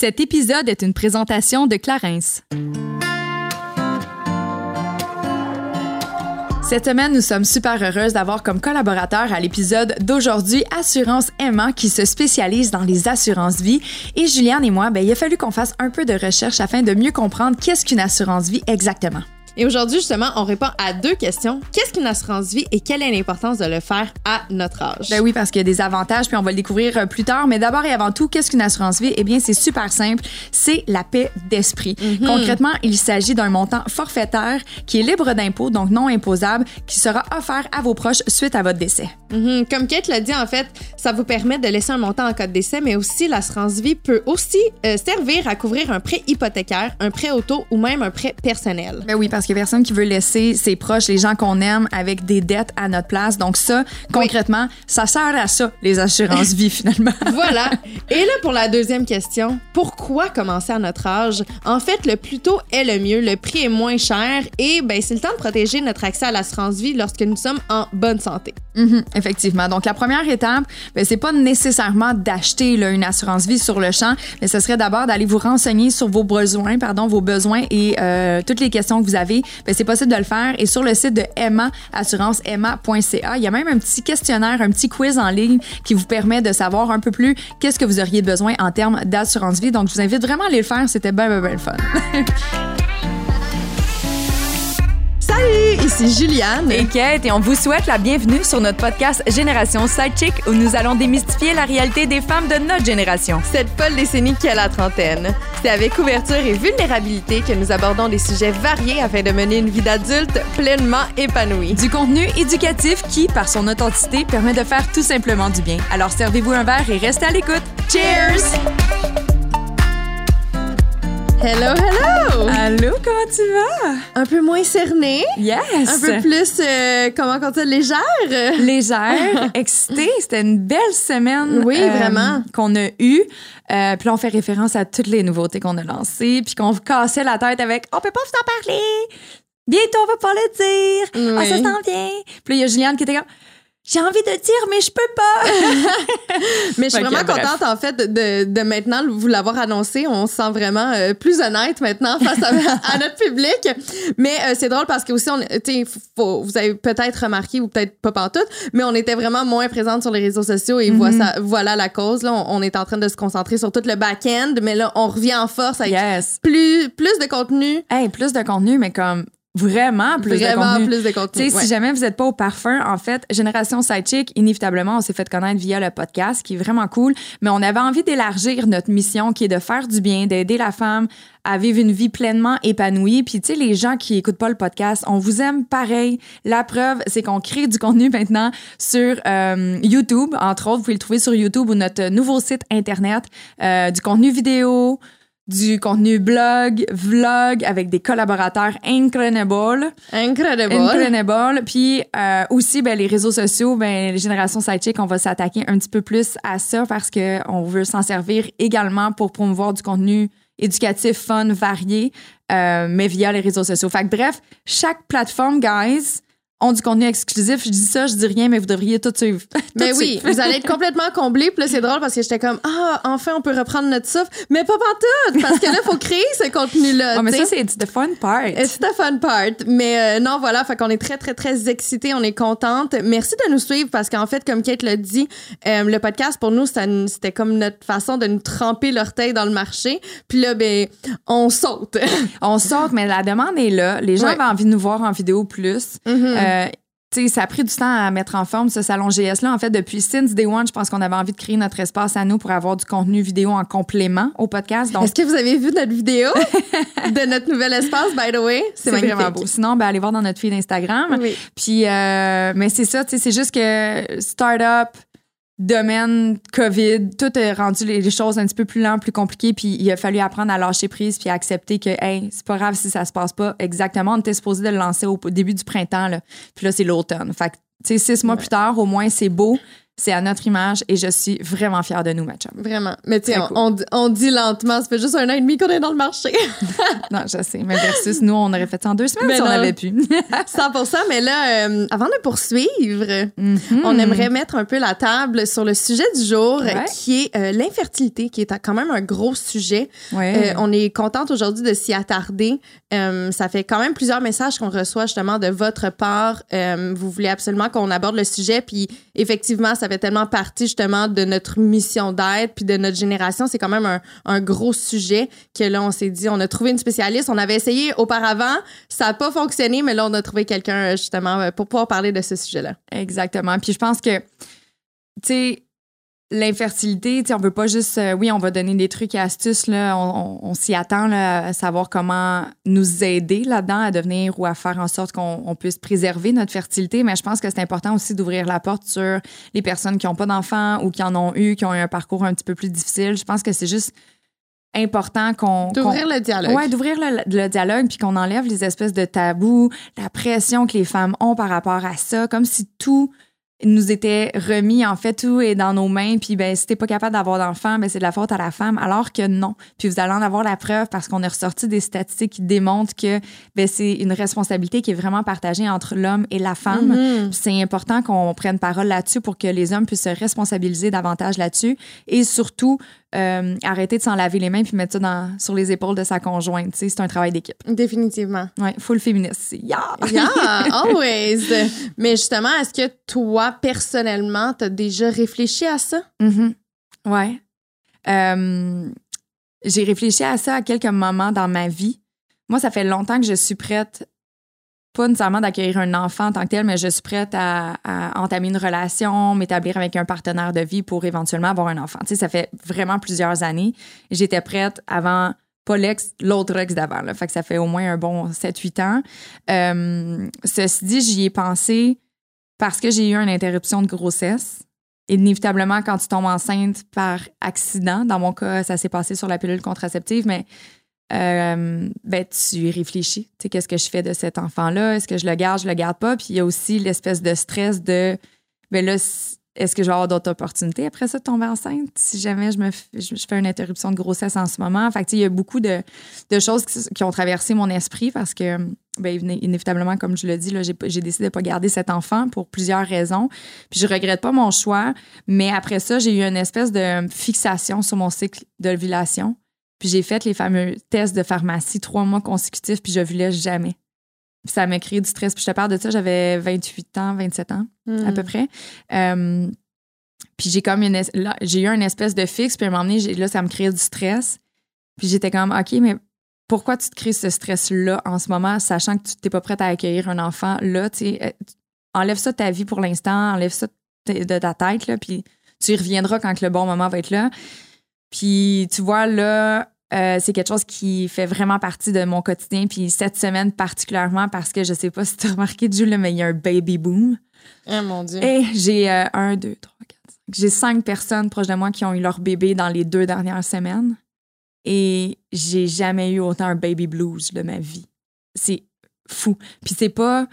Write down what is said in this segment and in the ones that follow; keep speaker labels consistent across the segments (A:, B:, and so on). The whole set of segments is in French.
A: Cet épisode est une présentation de Clarence. Cette semaine, nous sommes super heureuses d'avoir comme collaborateur à l'épisode d'aujourd'hui Assurance Emma qui se spécialise dans les assurances vie. Et Juliane et moi, ben, il a fallu qu'on fasse un peu de recherche afin de mieux comprendre qu'est-ce qu'une assurance vie exactement.
B: Et aujourd'hui, justement, on répond à deux questions. Qu'est-ce qu'une assurance vie et quelle est l'importance de le faire à notre âge?
A: Ben oui, parce qu'il y a des avantages, puis on va le découvrir euh, plus tard. Mais d'abord et avant tout, qu'est-ce qu'une assurance vie? Eh bien, c'est super simple. C'est la paix d'esprit.
B: Mhm.
A: Concrètement, il s'agit d'un montant forfaitaire qui est libre d'impôt, donc non imposable, qui sera offert à vos proches suite à votre décès.
B: Mhm. Comme Kate l'a dit, en fait, ça vous permet de laisser un montant en cas de décès, mais aussi l'assurance vie peut aussi euh, servir à couvrir un prêt hypothécaire, un prêt auto ou même un prêt personnel.
A: Ben oui, parce qu'il y a personne qui veut laisser ses proches, les gens qu'on aime, avec des dettes à notre place. Donc ça, concrètement, ça sert à ça, les assurances vie, finalement.
B: Voilà. Et là, pour la deuxième question, pourquoi commencer à notre âge? En fait, le plus tôt est le mieux, le prix est moins cher et ben, c'est le temps de protéger notre accès à l'assurance vie lorsque nous sommes en bonne santé.
A: Mhm, effectivement. Donc, la première étape, ben, c'est pas nécessairement d'acheter là, une assurance vie sur le champ, mais ce serait d'abord d'aller vous renseigner sur vos besoins, pardon, vos besoins et euh, toutes les questions que vous avez. Ben, c'est possible de le faire. Et sur le site de Emma, assurance-emma.ca, il y a même un petit questionnaire, un petit quiz en ligne qui vous permet de savoir un peu plus qu'est-ce que vous auriez besoin en termes d'assurance vie. Donc, je vous invite vraiment à aller le faire. C'était bien, bien, bien fun.
B: Salut, ici Juliane.
A: et Kate et on vous souhaite la bienvenue sur notre podcast Génération Sidechick où nous allons démystifier la réalité des femmes de notre génération.
B: Cette folle décennie qui a la trentaine. C'est avec ouverture et vulnérabilité que nous abordons des sujets variés afin de mener une vie d'adulte pleinement épanouie.
A: Du contenu éducatif qui, par son authenticité, permet de faire tout simplement du bien. Alors servez-vous un verre et restez à l'écoute. Cheers!
B: Hello, hello!
A: Allô, comment tu vas?
B: Un peu moins cerné,
A: Yes!
B: un peu plus, euh, comment on dit, légère.
A: légère, excitée. C'était une belle semaine. euh,
B: Oui, vraiment.
A: Qu'on a eue. Euh, puis là, on fait référence à toutes les nouveautés qu'on a lancées, puis qu'on cassait la tête avec « On peut pas vous en parler! Bientôt, on va pas le dire! Ah,
B: Oui.
A: ça s'en vient! » Puis là, il y a Juliane qui était comme « J'ai envie de dire, mais je peux pas!
B: Mais je suis vraiment
A: bref.
B: contente, en fait, de, de maintenant vous l'avoir annoncé. On se sent vraiment euh, plus honnête maintenant face à, à notre public. Mais euh, c'est drôle parce que aussi, on, faut- vous avez peut-être remarqué ou peut-être pas pantoute, mais on était vraiment moins présente sur les réseaux sociaux et voilà, ça- voilà la cause. Là, on, on est en train de se concentrer sur tout le back-end, mais là, on revient en force » avec
A: Yes!
B: plus, plus de contenu.
A: Hey, plus de contenu, mais comme vraiment plus
B: vraiment
A: de contenu.
B: plus de contenu. ouais.
A: si jamais vous n'êtes pas au parfum, en fait, Génération Sidechick, inévitablement, on s'est fait connaître via le podcast, qui est vraiment cool. Mais on avait envie d'élargir notre mission, qui est de faire du bien, d'aider la femme à vivre une vie pleinement épanouie. Puis, tu sais, les gens qui écoutent pas le podcast, on vous aime pareil. La preuve, c'est qu'on crée du contenu maintenant sur euh, YouTube. Entre autres, vous pouvez le trouver sur YouTube ou notre nouveau site Internet. Euh, du contenu vidéo, du contenu blog, vlog avec des collaborateurs incredibles.
B: Incredible.
A: Incredible. Puis euh, aussi, ben, les réseaux sociaux, ben, les générations sidechick, on va s'attaquer un petit peu plus à ça parce que on veut s'en servir également pour promouvoir du contenu éducatif, fun, varié, euh, mais via les réseaux sociaux. Fait que bref, chaque plateforme, guys, ont du contenu exclusif. Je dis ça, je dis rien, mais vous devriez tout suivre.
B: Mais
A: Tout
B: oui,
A: suivre.
B: vous allez être complètement comblé. Puis là, c'est drôle parce que j'étais comme, ah, enfin, on peut reprendre notre souffle. Mais pas pantoute, parce que là, il faut créer ce contenu-là.
A: Oh, mais ça, c'est the fun part.
B: It's the fun part. Mais euh, non, voilà, fait qu'on est très, très, très excités. On est contente. Merci de nous suivre parce qu'en fait, comme Kate l'a dit, euh, le podcast, pour nous, c'était comme notre façon de nous tremper l'orteil dans le marché. Puis là, ben, on saute.
A: On sort, mais la demande est là. Les gens
B: Ouais.
A: avaient envie de nous voir en vidéo plus.
B: Mhm.
A: Euh, sais, ça a pris du temps à mettre en forme ce salon GS-là. En fait, depuis since day one, je pense qu'on avait envie de créer notre espace à nous pour avoir du contenu vidéo en complément au podcast. Donc,
B: Est-ce que vous avez vu notre vidéo de notre nouvel espace, by the way?
A: c'est vraiment beau. Sinon, ben, allez voir dans notre feed Instagram.
B: Oui.
A: Puis, euh, mais c'est ça, tu sais, c'est juste que start-up, domaine, COVID, tout a rendu les les choses un petit peu plus lentes, plus compliquées. Puis, il a fallu apprendre à lâcher prise puis à accepter que, hey, c'est pas grave si ça se passe pas exactement. On était supposé de le lancer au début du printemps, là. Puis là, c'est l'automne. Fait que, tu sais, six mois plus tard, au moins, c'est beau. C'est à notre image et je suis vraiment fière de nous, ma chum.
B: Vraiment. Mais tu sais, on, on, on dit lentement, ça fait juste un an et demi qu'on est dans le marché.
A: Non, je sais. Mais versus nous, on aurait fait ça en deux semaines
B: Mais
A: si on
B: non.
A: avait pu.
B: 100 mais là, euh, avant de poursuivre,
A: Mhm.
B: on aimerait mettre un peu la table sur le sujet du jour,
A: Ouais.
B: qui est euh, l'infertilité, qui est quand même un gros sujet.
A: Ouais.
B: Euh, on est contente aujourd'hui de s'y attarder. Ça fait quand même plusieurs messages qu'on reçoit justement de votre part. Vous voulez absolument qu'on aborde le sujet, puis effectivement, ça tellement partie justement de notre mission d'aide, puis de notre génération. C'est quand même un, un gros sujet que là, on s'est dit, on a trouvé une spécialiste. On avait essayé auparavant, ça n'a pas fonctionné, mais là, on a trouvé quelqu'un euh, justement euh, pour pouvoir parler de ce sujet-là.
A: Exactement. Puis je pense que, tu sais, l'infertilité, on veut pas juste, euh, oui, on va donner des trucs et astuces, là, on, on- on s'y attend, là, à savoir comment nous aider là-dedans à devenir ou à faire en sorte qu'on on puisse préserver notre fertilité, mais je pense que c'est important aussi d'ouvrir la porte sur les personnes qui n'ont pas d'enfants ou qui en ont eu, qui ont eu un parcours un petit peu plus difficile. Je pense que c'est juste important qu'on...
B: D'ouvrir le dialogue.
A: Ouais, d'ouvrir le, le dialogue puis qu'on enlève les espèces de tabous, la pression que les femmes ont par rapport à ça, comme si tout nous était remis en fait tout est dans nos mains. Puis ben si t'es pas capable d'avoir d'enfant ben c'est de la faute à la femme alors que non. Puis vous allez en avoir la preuve parce qu'on a ressorti des statistiques qui démontrent que ben c'est une responsabilité qui est vraiment partagée entre l'homme et la femme.
B: Mhm.
A: puis c'est important qu'on prenne parole là-dessus pour que les hommes puissent se responsabiliser davantage là-dessus. Et surtout euh, arrêter de s'en laver les mains puis mettre ça dans, sur les épaules de sa conjointe. C'est un travail d'équipe.
B: Définitivement.
A: Ouais, full féministe. Yeah!
B: Yeah, always. Mais justement, est-ce que toi, personnellement, t'as déjà réfléchi à ça?
A: Mhm. Ouais. Euh, j'ai réfléchi à ça à quelques moments dans ma vie. Moi, ça fait longtemps que je suis prête, pas nécessairement d'accueillir un enfant en tant que tel, mais je suis prête à, entamer une relation, m'établir avec un partenaire de vie pour éventuellement avoir un enfant. Tu sais, ça fait vraiment plusieurs années. J'étais prête avant, pas l'ex, l'autre ex d'avant. Fait que ça fait au moins un bon 7-8 ans. Euh, ceci dit, j'y ai pensé parce que j'ai eu une interruption de grossesse. Inévitablement, quand tu tombes enceinte par accident, dans mon cas, ça s'est passé sur la pilule contraceptive, mais euh, ben, tu réfléchis. Tu sais, qu'est-ce que je fais de cet enfant-là? Est-ce que je le garde, je le garde pas? Puis il y a aussi l'espèce de stress de, ben là, est-ce que je vais avoir d'autres opportunités après ça de tomber enceinte? Si jamais je me je, fais une interruption de grossesse en ce moment? Fait il y a beaucoup de, de choses qui, ont traversé mon esprit parce que, ben, iné- inévitablement, comme je le dis, j'ai décidé de pas garder cet enfant pour plusieurs raisons. Puis je regrette pas mon choix, mais après ça, j'ai eu une espèce de fixation sur mon cycle d'ovulation. Puis j'ai fait les fameux tests de pharmacie trois mois consécutifs, puis je voulais jamais. Puis ça m'a créé du stress. Puis je te parle de ça, j'avais 28 ans, 27 ans
B: Hmm.
A: à peu près. Euh, puis j'ai comme une j'ai eu un espèce de fixe, puis à un moment donné, là, ça me créait du stress. Puis j'étais comme, OK, mais pourquoi tu te crées ce stress-là en ce moment, sachant que tu n'es pas prête à accueillir un enfant là, tu sais, euh, enlève ça de ta vie pour l'instant, enlève ça de de ta tête, là, puis tu y reviendras quand que le bon moment va être là. Puis tu vois, là, euh, c'est quelque chose qui fait vraiment partie de mon quotidien. Puis cette semaine particulièrement parce que je sais pas si tu as remarqué, Jules, mais il y a un baby boom.
B: Ah, mon Dieu.
A: Et j'ai euh, un, deux, trois, quatre, cinq. J'ai cinq personnes proches de moi qui ont eu leur bébé dans les deux dernières semaines. Et j'ai jamais eu autant un baby blues de ma vie. C'est fou. Puis c'est pas.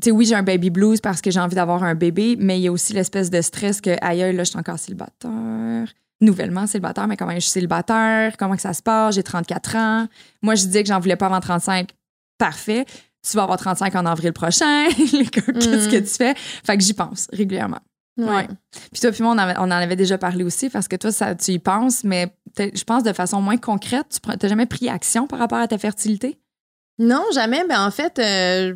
A: Tu sais, oui, j'ai un baby blues parce que j'ai envie d'avoir un bébé, mais il y a aussi l'espèce de stress que, aïe, aïe, là, je suis encore célibataire. Nouvellement célibataire, mais comment je suis célibataire? Comment que ça se passe? J'ai 34 ans. Moi, je disais que j'en voulais pas avant 35. Parfait. Tu vas avoir 35 en avril prochain. Qu'est-ce que tu fais? Fait que j'y pense régulièrement. Ouais. Puis toi, puis moi, on, avait- on en avait déjà parlé aussi parce que toi, ça, tu y penses, mais je pense de façon moins concrète. Tu n'as jamais pris action par rapport à ta fertilité?
B: Non, jamais. Mais en fait, euh,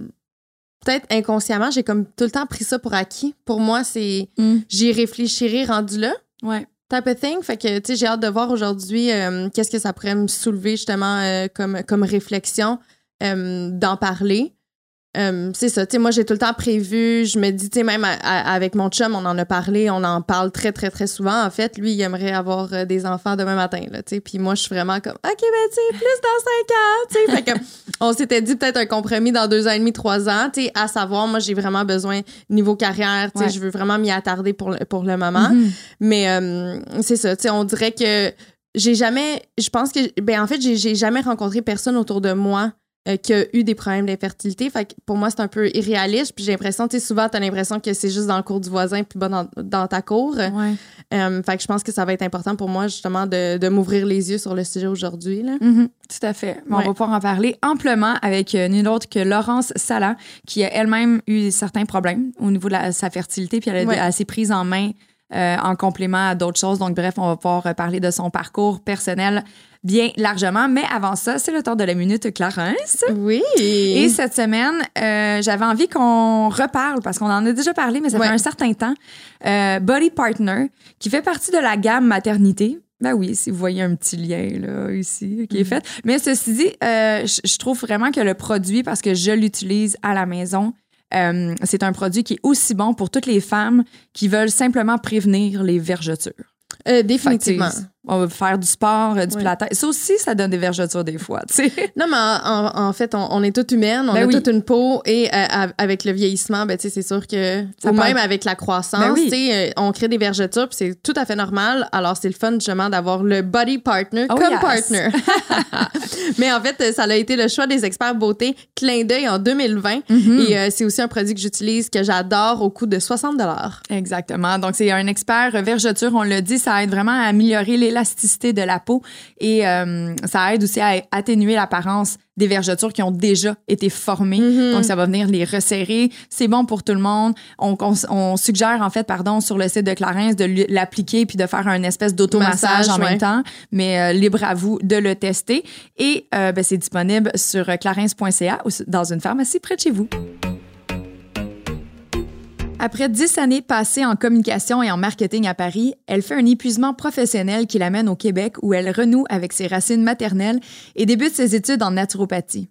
B: peut-être inconsciemment, j'ai comme tout le temps pris ça pour acquis. Pour moi, c'est j'y réfléchirai rendu là.
A: Ouais.
B: Type of thing. Fait que, tu sais, j'ai hâte de voir aujourd'hui euh, qu'est-ce que ça pourrait me soulever justement euh, comme, comme réflexion euh, d'en parler. Euh, c'est ça, tu sais, moi j'ai tout le temps prévu, je me dis, tu sais, même à- à- avec mon chum, on en a parlé, on en parle très, très, très souvent. En fait, lui, il aimerait avoir euh, des enfants demain matin, là, tu sais, puis moi, je suis vraiment comme, OK, ben, tu sais, plus dans cinq ans, tu sais. Fait que, on s'était dit peut-être un compromis dans deux ans et demi, trois ans, tu sais, à savoir, moi, j'ai vraiment besoin, niveau carrière, tu sais,
A: Ouais.
B: je veux vraiment m'y attarder pour le, pour le moment.
A: Mhm.
B: Mais euh, c'est ça, tu sais, on dirait que j'ai jamais, je pense que, ben en fait, j'ai jamais rencontré personne autour de moi euh, qui a eu des problèmes d'infertilité. Fait que pour moi, c'est un peu irréaliste. Puis j'ai l'impression, tu sais, souvent, tu as l'impression que c'est juste dans le cours du voisin puis pas dans, dans ta cour.
A: Ouais.
B: Euh, fait que je pense que ça va être important pour moi, justement, de, de m'ouvrir les yeux sur le sujet aujourd'hui. là.
A: Mhm, tout à fait.
B: Ouais.
A: On va pouvoir en parler amplement avec euh, nul autre que Laurence Sala, qui a elle-même eu certains problèmes au niveau de la- sa fertilité, puis elle, a-
B: Ouais.
A: elle s'est prise en main euh, en complément à d'autres choses. Donc, bref, on va pouvoir parler de son parcours personnel bien largement. Mais avant ça, c'est le temps de la minute Clarence.
B: Oui.
A: Et cette semaine, euh, j'avais envie qu'on reparle, parce qu'on en a déjà parlé, mais ça
B: Ouais.
A: fait un certain temps. Euh, Body Partner, qui fait partie de la gamme maternité. Ben oui, si vous voyez un petit lien là ici qui est fait. Mais ceci dit, euh, je trouve vraiment que le produit, parce que je l'utilise à la maison, euh, c'est un produit qui est aussi bon pour toutes les femmes qui veulent simplement prévenir les vergetures.
B: Euh, définitivement.
A: On va faire du sport, euh, du
B: Ouais.
A: pilates. Ça aussi, ça donne des vergetures des fois, tu sais.
B: Non, mais en, fait, on, on est toutes humaines, on
A: Ben
B: a
A: oui.
B: toute une peau et euh, av- avec le vieillissement, ben, tu sais, c'est sûr que,
A: Ça
B: ou même avec la croissance,
A: Ben oui.
B: tu sais, euh, on crée des vergetures puis c'est tout à fait normal. Alors, c'est le fun, justement, d'avoir le body partner
A: Oh,
B: comme
A: yes.
B: partner. mais en fait, ça a été le choix des experts beauté clin d'œil en 2020
A: Mhm.
B: et euh, c'est aussi un produit que j'utilise, que j'adore au coût de 60
A: Exactement. Donc, c'est un expert vergeture. On l'a dit, ça aide vraiment à améliorer l'élasticité de la peau et euh, ça aide aussi à atténuer l'apparence des vergetures qui ont déjà été formées.
B: Mhm.
A: Donc, ça va venir les resserrer. C'est bon pour tout le monde. On, on, on suggère, en fait, pardon, sur le site de Clarence de l'appliquer puis de faire un espèce d'automassage
B: Massage,
A: en
B: ouais.
A: même temps. Mais euh, libre à vous de le tester. Et euh, ben, c'est disponible sur clarence.ca ou dans une pharmacie près de chez vous. Après dix années passées en communication et en marketing à Paris, elle fait un épuisement professionnel qui l'amène au Québec où elle renoue avec ses racines maternelles et débute ses études en naturopathie.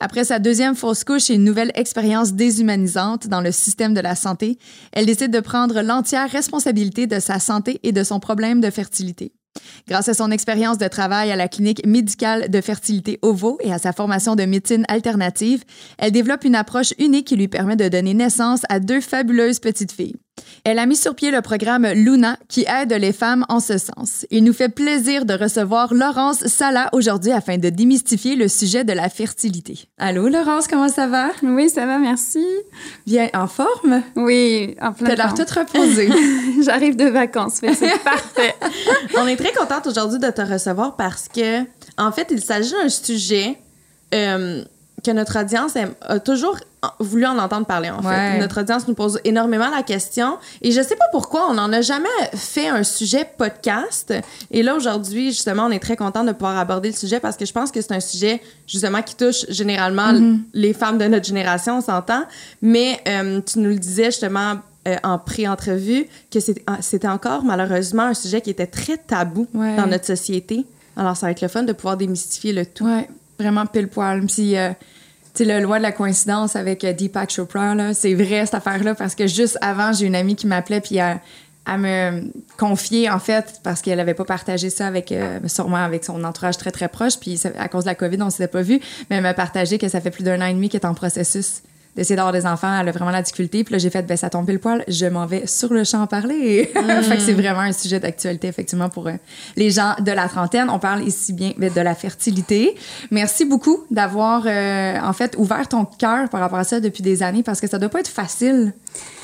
A: Après sa deuxième fausse couche et une nouvelle expérience déshumanisante dans le système de la santé, elle décide de prendre l'entière responsabilité de sa santé et de son problème de fertilité. Grâce à son expérience de travail à la clinique médicale de fertilité OVO et à sa formation de médecine alternative, elle développe une approche unique qui lui permet de donner naissance à deux fabuleuses petites filles. Elle a mis sur pied le programme Luna qui aide les femmes en ce sens. Il nous fait plaisir de recevoir Laurence Sala aujourd'hui afin de démystifier le sujet de la fertilité. Allô Laurence, comment ça va?
C: Oui, ça va, merci.
A: Bien en forme?
C: Oui, en plein
A: T'as l'air toute reposée.
C: J'arrive de vacances, que c'est parfait.
B: On est très contente aujourd'hui de te recevoir parce que, en fait, il s'agit d'un sujet euh, que notre audience aime- a toujours voulu en entendre parler, en
A: Ouais.
B: fait. Notre audience nous pose énormément la question et je sais pas pourquoi on n'en a jamais fait un sujet podcast. Et là, aujourd'hui, justement, on est très content de pouvoir aborder le sujet parce que je pense que c'est un sujet, justement, qui touche généralement les femmes de notre génération, on s'entend. Mais euh, tu nous le disais, justement, euh, en pré-entrevue, que ah, c'était encore, malheureusement, un sujet qui était très tabou
A: Ouais.
B: dans notre société. Alors, ça va être le fun de pouvoir démystifier le tout.
A: Ouais, vraiment pile poil. Puis, euh, sais, le loi de la coïncidence avec euh, Deepak Chopra, c'est vrai cette affaire-là parce que juste avant, j'ai une amie qui m'appelait puis elle, me confiait en fait parce qu'elle avait pas partagé ça avec euh, sûrement avec son entourage très très proche puis à cause de la Covid on s'était pas vu mais elle m'a partagé que ça fait plus d'un an et demi qu'elle est en processus d'essayer d'avoir des enfants elle a vraiment la difficulté. Puis là j'ai fait ben ça tombe pile poil je m'en vais sur le champ parler. Fait que c'est vraiment un sujet d'actualité effectivement pour euh, les gens de la trentaine. On parle ici bien de la fertilité. Merci beaucoup d'avoir euh, en fait ouvert ton cœur par rapport à ça depuis des années parce que ça doit pas être facile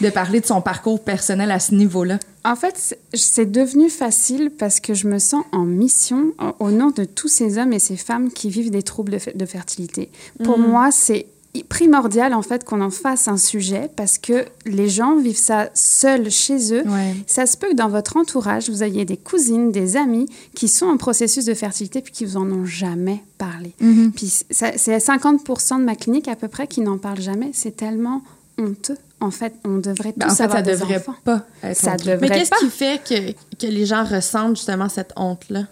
A: de parler de son parcours personnel à ce niveau-là.
C: En fait, c'est- devenu facile parce que je me sens en mission au- nom de tous ces hommes et ces femmes qui vivent des troubles de, fe- de fertilité. Pour moi, c'est primordial en fait qu'on en fasse un sujet parce que les gens vivent ça seuls chez eux.
A: Ouais.
C: Ça se peut que dans votre entourage, vous ayez des cousines, des amis qui sont en processus de fertilité puis qui vous en ont jamais parlé.
A: Mm-hmm.
C: Puis c'est 50% de ma clinique à peu près qui n'en parle jamais. C'est tellement honteux. En fait, on devrait tous
A: Ben, en fait, ça
C: avoir des
A: devrait
C: enfants.
A: pas être
C: Ça
A: honteux.
C: devrait
B: Mais qu'est-ce
C: pas.
B: qui fait que, que les gens ressentent justement cette honte-là?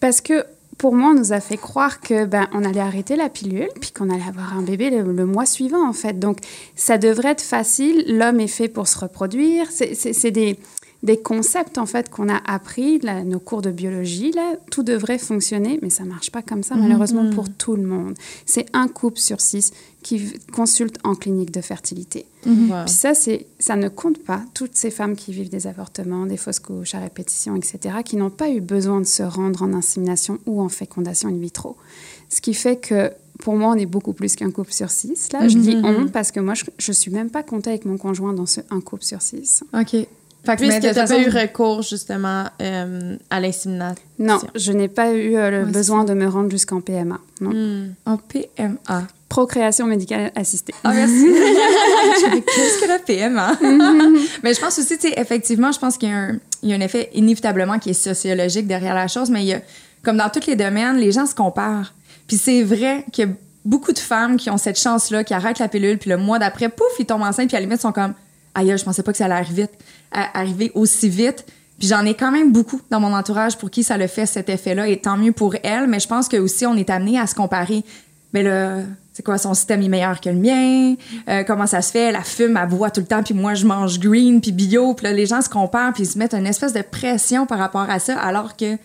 C: Parce que pour moi, on nous a fait croire que ben on allait arrêter la pilule puis qu'on allait avoir un bébé le, le mois suivant en fait. Donc ça devrait être facile. L'homme est fait pour se reproduire. C'est- des des concepts en fait qu'on a appris, là, nos cours de biologie, là, tout devrait fonctionner, mais ça marche pas comme ça malheureusement pour tout le monde. C'est un couple sur six qui consulte en clinique de fertilité.
B: Wow.
C: Puis ça, c'est, ça ne compte pas toutes ces femmes qui vivent des avortements, des fausses couches à répétition, etc., qui n'ont pas eu besoin de se rendre en insémination ou en fécondation in vitro. Ce qui fait que pour moi, on est beaucoup plus qu'un couple sur six. Là, je dis
B: Mhm.
C: on parce que moi, je, je suis même pas comptée avec mon conjoint dans ce un couple sur six.
A: OK. Fait que,
B: Puisque tu n'as
A: toute
B: pas eu
A: façon-
B: recours, justement, euh, à l'insémination.
C: Non, je n'ai pas eu euh, le
A: Ouais,
C: besoin de me rendre jusqu'en PMA. Non.
B: Hmm.
A: En PMA.
C: Procréation médicale assistée.
A: Ah, merci. Je fais, Qu'est-ce que la PMA? mais je pense aussi, tu sais, effectivement, je pense qu'il y, a un- il y a un effet inévitablement qui est sociologique derrière la chose, mais il y a, comme dans tous les domaines, les gens se comparent. Puis c'est vrai qu'il y a beaucoup de femmes qui ont cette chance-là, qui arrêtent la pilule, puis le mois d'après, pouf, ils tombent enceintes, puis à la limite, ils sont comme, aïe, je pensais pas que ça allait arriver vite, arriver aussi vite. Puis j'en ai quand même beaucoup dans mon entourage pour qui ça le fait cet effet-là, et tant mieux pour elles, mais je pense que aussi on est amené à se comparer. Mais là, c'est quoi, son système est meilleur que le mien? Euh, comment ça se fait? La fume, elle boit tout le temps, puis moi, je mange green, puis bio. Puis là, les gens se comparent, puis ils se mettent une espèce de pression par rapport à ça, alors que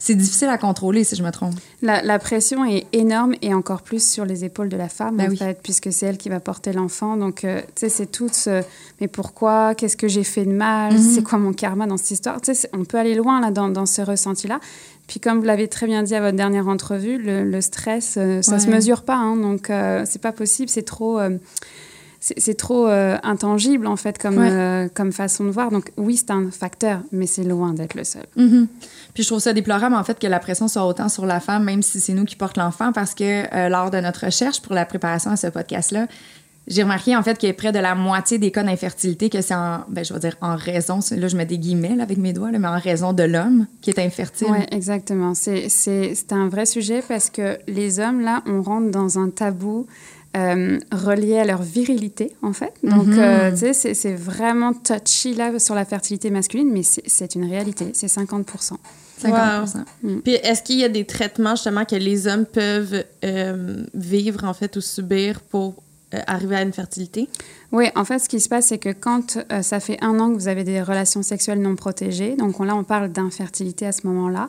A: c'est difficile à contrôler, si je me trompe.
C: La, la pression est énorme et encore plus sur les épaules de la femme,
A: Ben
C: en
A: oui.
C: fait, puisque c'est elle qui va porter l'enfant. Donc, euh, tu sais, c'est tout ce... Mais pourquoi? Qu'est-ce que j'ai fait de mal?
A: Mhm.
C: C'est quoi mon karma dans cette histoire? Tu sais, on peut aller loin là, dans, dans ce ressenti-là. Puis, comme vous l'avez très bien dit à votre dernière entrevue, le, le stress, euh, ça
A: Ouais.
C: se mesure pas. hein, donc, euh, c'est pas possible. C'est trop... c'est trop euh, intangible, en fait, comme,
A: Ouais.
C: euh, comme façon de voir. Donc, oui, c'est un facteur, mais c'est loin d'être le seul.
A: Mhm. Puis je trouve ça déplorable, en fait, que la pression soit autant sur la femme, même si c'est nous qui portons l'enfant, parce que euh, lors de notre recherche pour la préparation à ce podcast-là, j'ai remarqué, en fait, qu'il y a près de la moitié des cas d'infertilité que c'est en, ben, je vais dire en raison, là, je mets des guillemets là, avec mes doigts, là, mais en raison de l'homme qui est infertile.
C: Oui, exactement. C'est un vrai sujet parce que les hommes, là, on rentre dans un tabou euh, relié à leur virilité, en fait. Donc,
A: Mhm.
C: euh, tu sais, c'est- c'est vraiment touchy, là, sur la fertilité masculine, mais c'est- c'est une réalité. C'est 50
A: 50%
B: Puis est-ce qu'il y a des traitements, justement, que les hommes peuvent euh, vivre, en fait, ou subir pour euh, arriver à une fertilité?
C: Oui, en fait, ce qui se passe, c'est que quand euh, ça fait un an que vous avez des relations sexuelles non protégées, donc on- là, on parle d'infertilité à ce moment-là,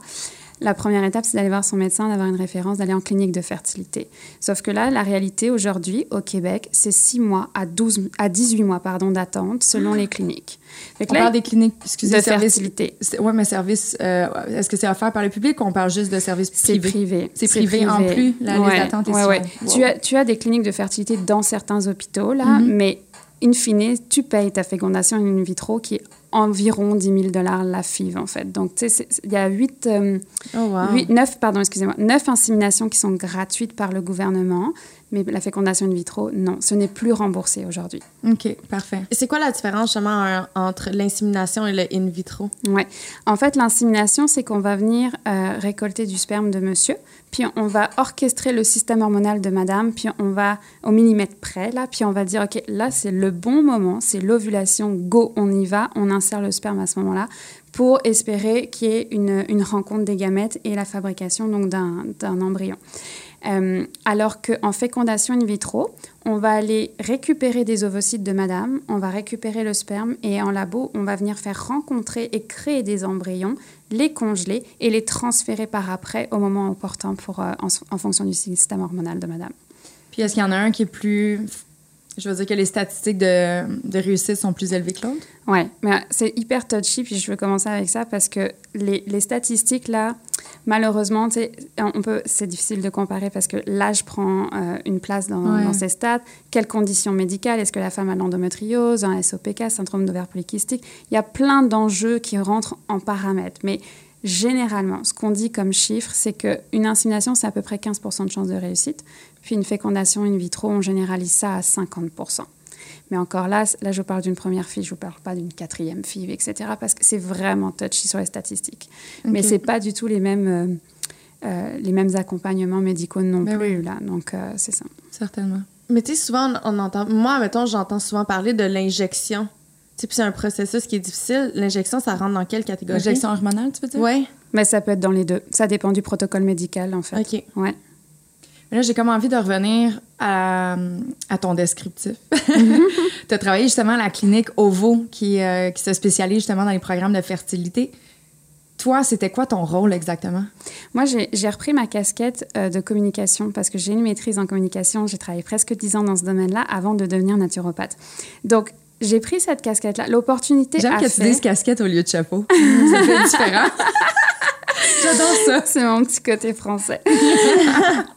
C: la première étape, c'est d'aller voir son médecin, d'avoir une référence, d'aller en clinique de fertilité. Sauf que là, la réalité aujourd'hui, au Québec, c'est 6 mois à, 12, à 18 mois pardon, d'attente selon les cliniques. Fait que
A: On
C: là,
A: parle des cliniques, excusez,
C: de
A: services-
C: fertilité.
A: c'est- Ouais, mais service, euh, est-ce que c'est offert par le public ou on parle juste de services
C: C'est
A: privés?
C: privé.
A: C'est privé en plus, la liste
C: Ouais,
A: d'attente est
C: ouais, ouais.
A: Wow.
C: Tu, as, tu as des cliniques de fertilité dans certains hôpitaux, là,
A: Mhm.
C: mais in fine, tu payes ta fécondation in vitro qui est environ 10 000 dollars la FIV, en fait. Donc, tu sais, il y a 8,
B: Oh, wow.
C: 9, pardon, excusez-moi, 9 inséminations qui sont gratuites par le gouvernement, mais la fécondation in vitro, non, ce n'est plus remboursé aujourd'hui.
A: OK, parfait.
B: Et C'est quoi la différence, justement, entre l'insémination et le in vitro?
C: Ouais. En fait, l'insémination, c'est qu'on va venir euh, récolter du sperme de monsieur, puis on va orchestrer le système hormonal de madame, puis on va au millimètre près, là, puis on va dire, OK, là, c'est le bon moment, c'est l'ovulation, go, on y va, on insère le sperme à ce moment-là, pour espérer qu'il y ait une, une rencontre des gamètes et la fabrication donc d'un embryon. Euh, alors qu'en fécondation in vitro, on va aller récupérer des ovocytes de madame, on va récupérer le sperme et en labo, on va venir faire rencontrer et créer des embryons, les congeler et les transférer par après au moment opportun pour, euh, en, en fonction du système hormonal de madame.
A: Puis est-ce qu'il y en a un qui est plus. Je veux dire que les statistiques de, de réussite sont plus élevées que l'autre?
C: Ouais, mais c'est hyper touchy, puis je veux commencer avec ça parce que les, les statistiques, là, malheureusement, on peut, c'est difficile de comparer parce que l'âge prend euh, une place dans,
A: Ouais.
C: dans ces stats. Quelles conditions médicales? Est-ce que la femme a l'endométriose, un SOPK, syndrome d'ovaire polykystique Il y a plein d'enjeux qui rentrent en paramètres, mais généralement, ce qu'on dit comme chiffre, c'est qu'une insémination, c'est à peu près 15% de chance de réussite, puis une fécondation in vitro, on généralise ça à 50%. Mais encore là, là, je parle d'une première fille, je ne parle pas d'une quatrième fille, etc. Parce que c'est vraiment touchy sur les statistiques. Mais
A: Ok.
C: c'est pas du tout les mêmes, euh, euh, les mêmes accompagnements médicaux non
A: Ben
C: plus, là. Donc, euh, c'est ça.
A: Certainement.
B: Mais tu sais, souvent, on, on entend... Moi, mettons, j'entends souvent parler de l'injection. Tu sais, puis c'est un processus qui est difficile. L'injection, ça rentre dans quelle catégorie?
A: Injection hormonale, tu veux dire?
B: Oui.
C: Mais ça peut être dans les deux. Ça dépend du protocole médical, en fait.
B: OK.
C: Ouais.
A: Là, j'ai comme envie de revenir à, à ton descriptif. tu as travaillé justement à la clinique OVO qui, euh, qui se spécialise justement dans les programmes de fertilité. Toi, c'était quoi ton rôle exactement?
C: Moi, j'ai repris ma casquette euh, de communication parce que j'ai une maîtrise en communication. J'ai travaillé presque 10 ans dans ce domaine-là avant de devenir naturopathe. Donc, j'ai pris cette casquette-là. L'opportunité
A: J'aime
C: a
A: que tu
C: fait...
A: dises casquette au lieu de chapeau. Ça fait différent. J'adore ça.
C: C'est mon petit côté français.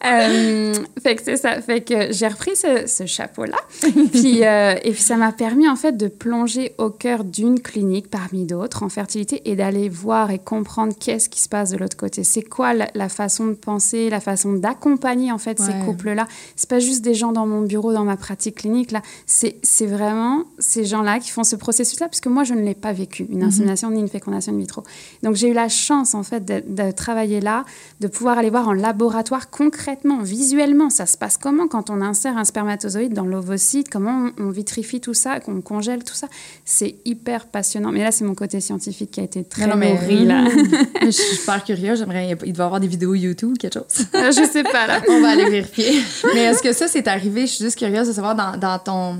C: Euh, fait que c'est ça. Fait que j'ai repris ce, ce chapeau-là. Puis, euh, et puis ça m'a permis en fait de plonger au cœur d'une clinique parmi d'autres en fertilité et d'aller voir et comprendre qu'est-ce qui se passe de l'autre côté. C'est quoi la, la façon de penser, la façon d'accompagner en fait ces couples-là. C'est pas juste des gens dans mon bureau, dans ma pratique clinique là. C'est vraiment ces gens-là qui font ce processus-là parce que moi je ne l'ai pas vécu, une insémination ni une fécondation in vitro. Donc j'ai eu la chance en fait de, de travailler là, de pouvoir aller voir en laboratoire concrètement, visuellement, ça se passe comment quand on insère un spermatozoïde dans l'ovocyte, comment on, on vitrifie tout ça, qu'on congèle tout ça? C'est hyper passionnant. Mais là c'est mon côté scientifique qui a été très
A: non, mais-
C: nourri là.
A: Je suis super curieuse. J'aimerais. Il doit y avoir des vidéos YouTube, quelque chose.
C: je sais pas là.
B: On va aller vérifier.
A: Mais est-ce que ça, c'est arrivé? Je suis juste curieuse de savoir dans, dans ton.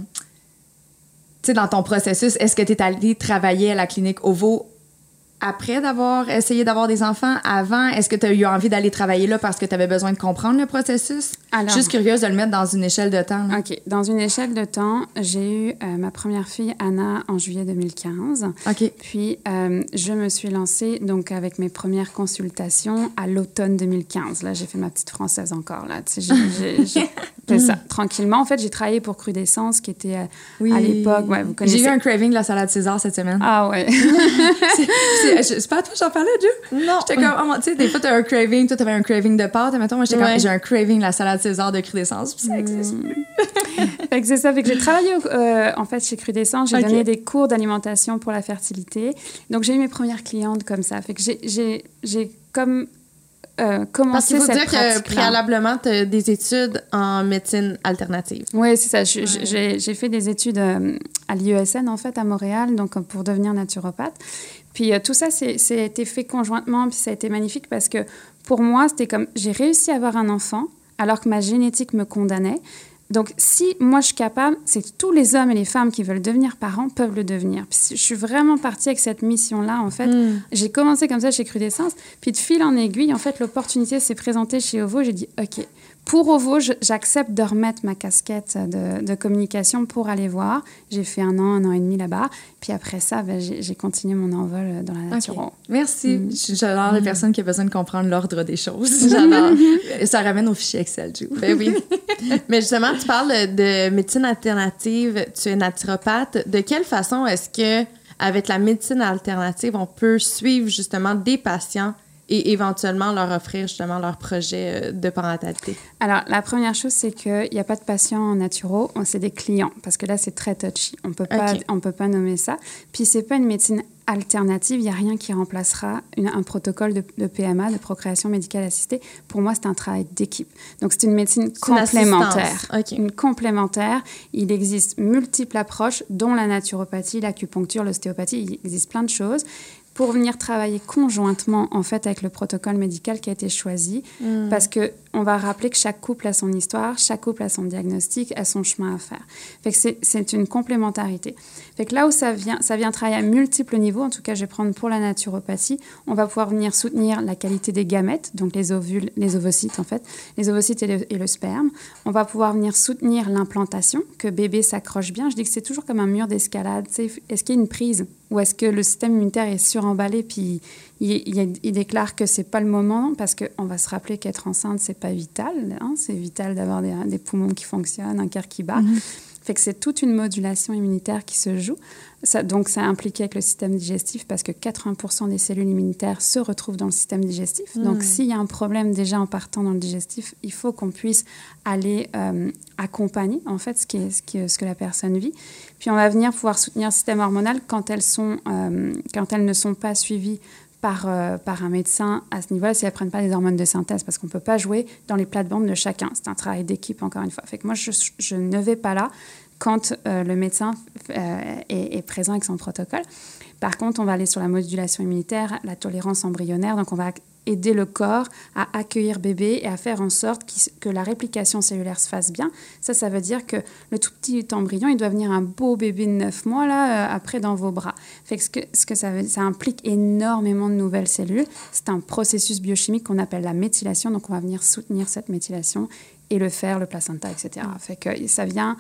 A: Tu sais, dans ton processus, est-ce que tu es allé travailler à la clinique OVO après d'avoir essayé d'avoir des enfants, avant? Est-ce que tu as eu envie d'aller travailler là parce que tu avais besoin de comprendre le processus?
C: Alors-
A: Juste curieuse de le mettre dans une échelle de temps. là.
C: Ok, dans une échelle de temps, j'ai eu euh, ma première fille, Anna, en juillet 2015.
A: OK.
C: Puis, euh, je me suis lancée donc avec mes premières consultations à l'automne 2015. Là, j'ai fait ma petite française encore. Là, j'ai- fait ça tranquillement. En fait, j'ai travaillé pour Crudescence, qui était euh, à l'époque. Ouais, vous connaissez.
A: J'ai eu un craving de la salade César cette semaine.
C: Ah ouais.
A: C'est c'est pas à toi que j'en parlais, Dieu?
B: Non.
A: J'étais comme, oh, mon- tu sais, des fois, t'as un craving, toi, t'avais un craving de pâte, et mettons, moi, j'étais
B: Ouais.
A: comme, j'ai un craving de la salade César de crudescence, puis ça existe plus.
C: Fait que c'est ça. Fait que j'ai travaillé euh, en fait chez Crudescence. J'ai
A: Ok.
C: donné des cours d'alimentation pour la fertilité. Donc j'ai eu mes premières clientes comme ça. Fait que j'ai- j'ai j'ai comme euh,
B: Parce qu'il faut
C: cette
B: dire que préalablement, tu as des études en médecine alternative.
C: Oui, c'est ça. J'ai j'ai fait des études euh, à l'IESN, en fait, à Montréal, donc pour devenir naturopathe. Puis euh, tout ça, c'est c'est a été fait conjointement, puis ça a été magnifique parce que pour moi, c'était comme j'ai réussi à avoir un enfant alors que ma génétique me condamnait. Donc, si moi je suis capable, c'est que tous les hommes et les femmes qui veulent devenir parents peuvent le devenir. Puis je suis vraiment partie avec cette mission-là, en fait. J'ai commencé comme ça chez Crudescence, puis de fil en aiguille, en fait, l'opportunité s'est présentée chez Ovo. J'ai dit, OK, pour Ovo, j'accepte de remettre ma casquette de, de communication pour aller voir. J'ai fait un an, un an et demi là-bas. Puis après ça, ben, j'ai continué mon envol dans la nature.
A: Merci.
C: Mm.
A: J'adore les personnes qui ont besoin de comprendre l'ordre des choses. J'adore. ça ramène au fichier Excel, Ju.
B: Ben oui. Mais justement, tu parles de médecine alternative, tu es naturopathe. De quelle façon est-ce que, avec la médecine alternative, on peut suivre justement des patients et éventuellement leur offrir justement leur projet euh, de parentalité?
C: Alors, la première chose, c'est qu'il n'y a pas de patients naturaux, c'est des clients, parce que là, c'est très touchy. On peut pas,
B: Ok.
C: on peut pas nommer ça. Puis, c'est pas une médecine alternative, il n'y a rien qui remplacera une- un protocole de, de PMA, de procréation médicale assistée. Pour moi, c'est un travail d'équipe. Donc, c'est une médecine
B: une
C: complémentaire.
B: Ok.
C: Une complémentaire. Il existe multiples approches, dont la naturopathie, l'acupuncture, l'ostéopathie. Il existe plein de choses pour venir travailler conjointement en fait avec le protocole médical qui a été choisi parce que on va rappeler que chaque couple a son histoire, chaque couple a son diagnostic, a son chemin à faire. Fait que c'est- une complémentarité. Fait que là où ça vient, ça vient travailler à multiples niveaux. En tout cas, je vais prendre pour la naturopathie, on va pouvoir venir soutenir la qualité des gamètes, donc les ovules, les ovocytes en fait, les ovocytes et le, et le sperme. On va pouvoir venir soutenir l'implantation, que bébé s'accroche bien. Je dis que c'est toujours comme un mur d'escalade. Est-ce qu'il y a une prise? Ou est-ce que le système immunitaire est suremballé puis il, il- il déclare que c'est pas le moment parce qu'on va se rappeler qu'être enceinte c'est pas vital, hein. c'est vital d'avoir des, des poumons qui fonctionnent, un cœur qui bat. Fait que c'est toute une modulation immunitaire qui se joue. Ça, donc, ça implique avec le système digestif parce que 80% des cellules immunitaires se retrouvent dans le système digestif. Donc, s'il y a un problème déjà en partant dans le digestif, il faut qu'on puisse aller euh, accompagner en fait ce, qui est, ce, qui est- ce que la personne vit. Puis, on va venir pouvoir soutenir le système hormonal quand elles, sont, euh, quand elles ne sont pas suivies par, euh, par un médecin à ce niveau-là si elles ne prennent pas les hormones de synthèse parce qu'on ne peut pas jouer dans les plates-bandes de chacun. C'est un travail d'équipe, encore une fois. Fait que moi, je, je ne vais pas là quand euh, le médecin euh, est, présent avec son protocole. Par contre, on va aller sur la modulation immunitaire, la tolérance embryonnaire. Donc, on va aider le corps à accueillir bébé et à faire en sorte que la réplication cellulaire se fasse bien. Ça, ça veut dire que le tout petit embryon, il doit venir un beau bébé de 9 mois là, euh, après dans vos bras. Ce que, ça, implique énormément de nouvelles cellules. C'est un processus biochimique qu'on appelle la méthylation. Donc, on va venir soutenir cette méthylation et le fer, le placenta, etc. Ça vient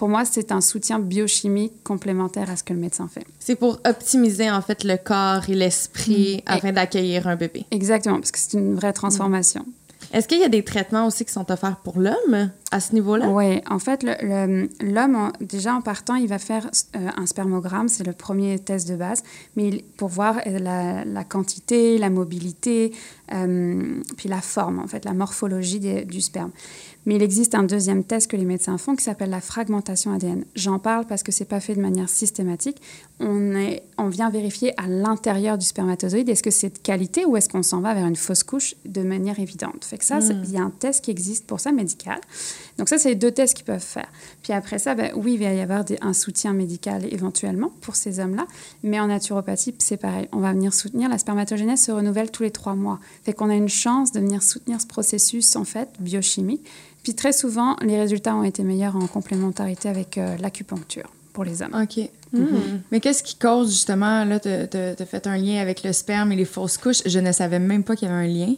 C: pour moi, c'est un soutien biochimique complémentaire à ce que le médecin fait.
B: C'est pour optimiser en fait le corps et l'esprit
C: Mm.
B: afin d'accueillir un bébé.
C: Exactement, parce que c'est une vraie transformation.
B: Est-ce qu'il y a des traitements aussi qui sont offerts pour l'homme à ce niveau-là?
C: Oui, en fait, l'homme, déjà en partant, il va faire euh, un spermogramme, c'est le premier test de base, mais il- pour voir euh, la, la quantité, la mobilité, euh, puis la forme, en fait, la morphologie des- du sperme. Mais il existe un deuxième test que les médecins font qui s'appelle la fragmentation ADN. J'en parle parce que c'est pas fait de manière systématique. On, est, on vient vérifier à l'intérieur du spermatozoïde est-ce que c'est de qualité ou est-ce qu'on s'en va vers une fausse couche de manière évidente? Fait que ça, c'est- il y a un test qui existe pour ça médical. Donc ça, c'est les deux tests qu'ils peuvent faire. Puis après ça, ben, oui, il va y avoir des- un soutien médical éventuellement pour ces hommes-là, mais en naturopathie, c'est pareil. On va venir soutenir. La spermatogénèse se renouvelle tous les trois mois. Fait qu'on a une chance de venir soutenir ce processus, en fait, biochimique. Puis très souvent, les résultats ont été meilleurs en complémentarité avec euh, l'acupuncture pour les hommes.
A: OK. Mais qu'est-ce qui cause justement, là, de, de, de fait un lien avec le sperme et les fausses couches? Je ne savais même pas qu'il y avait un lien.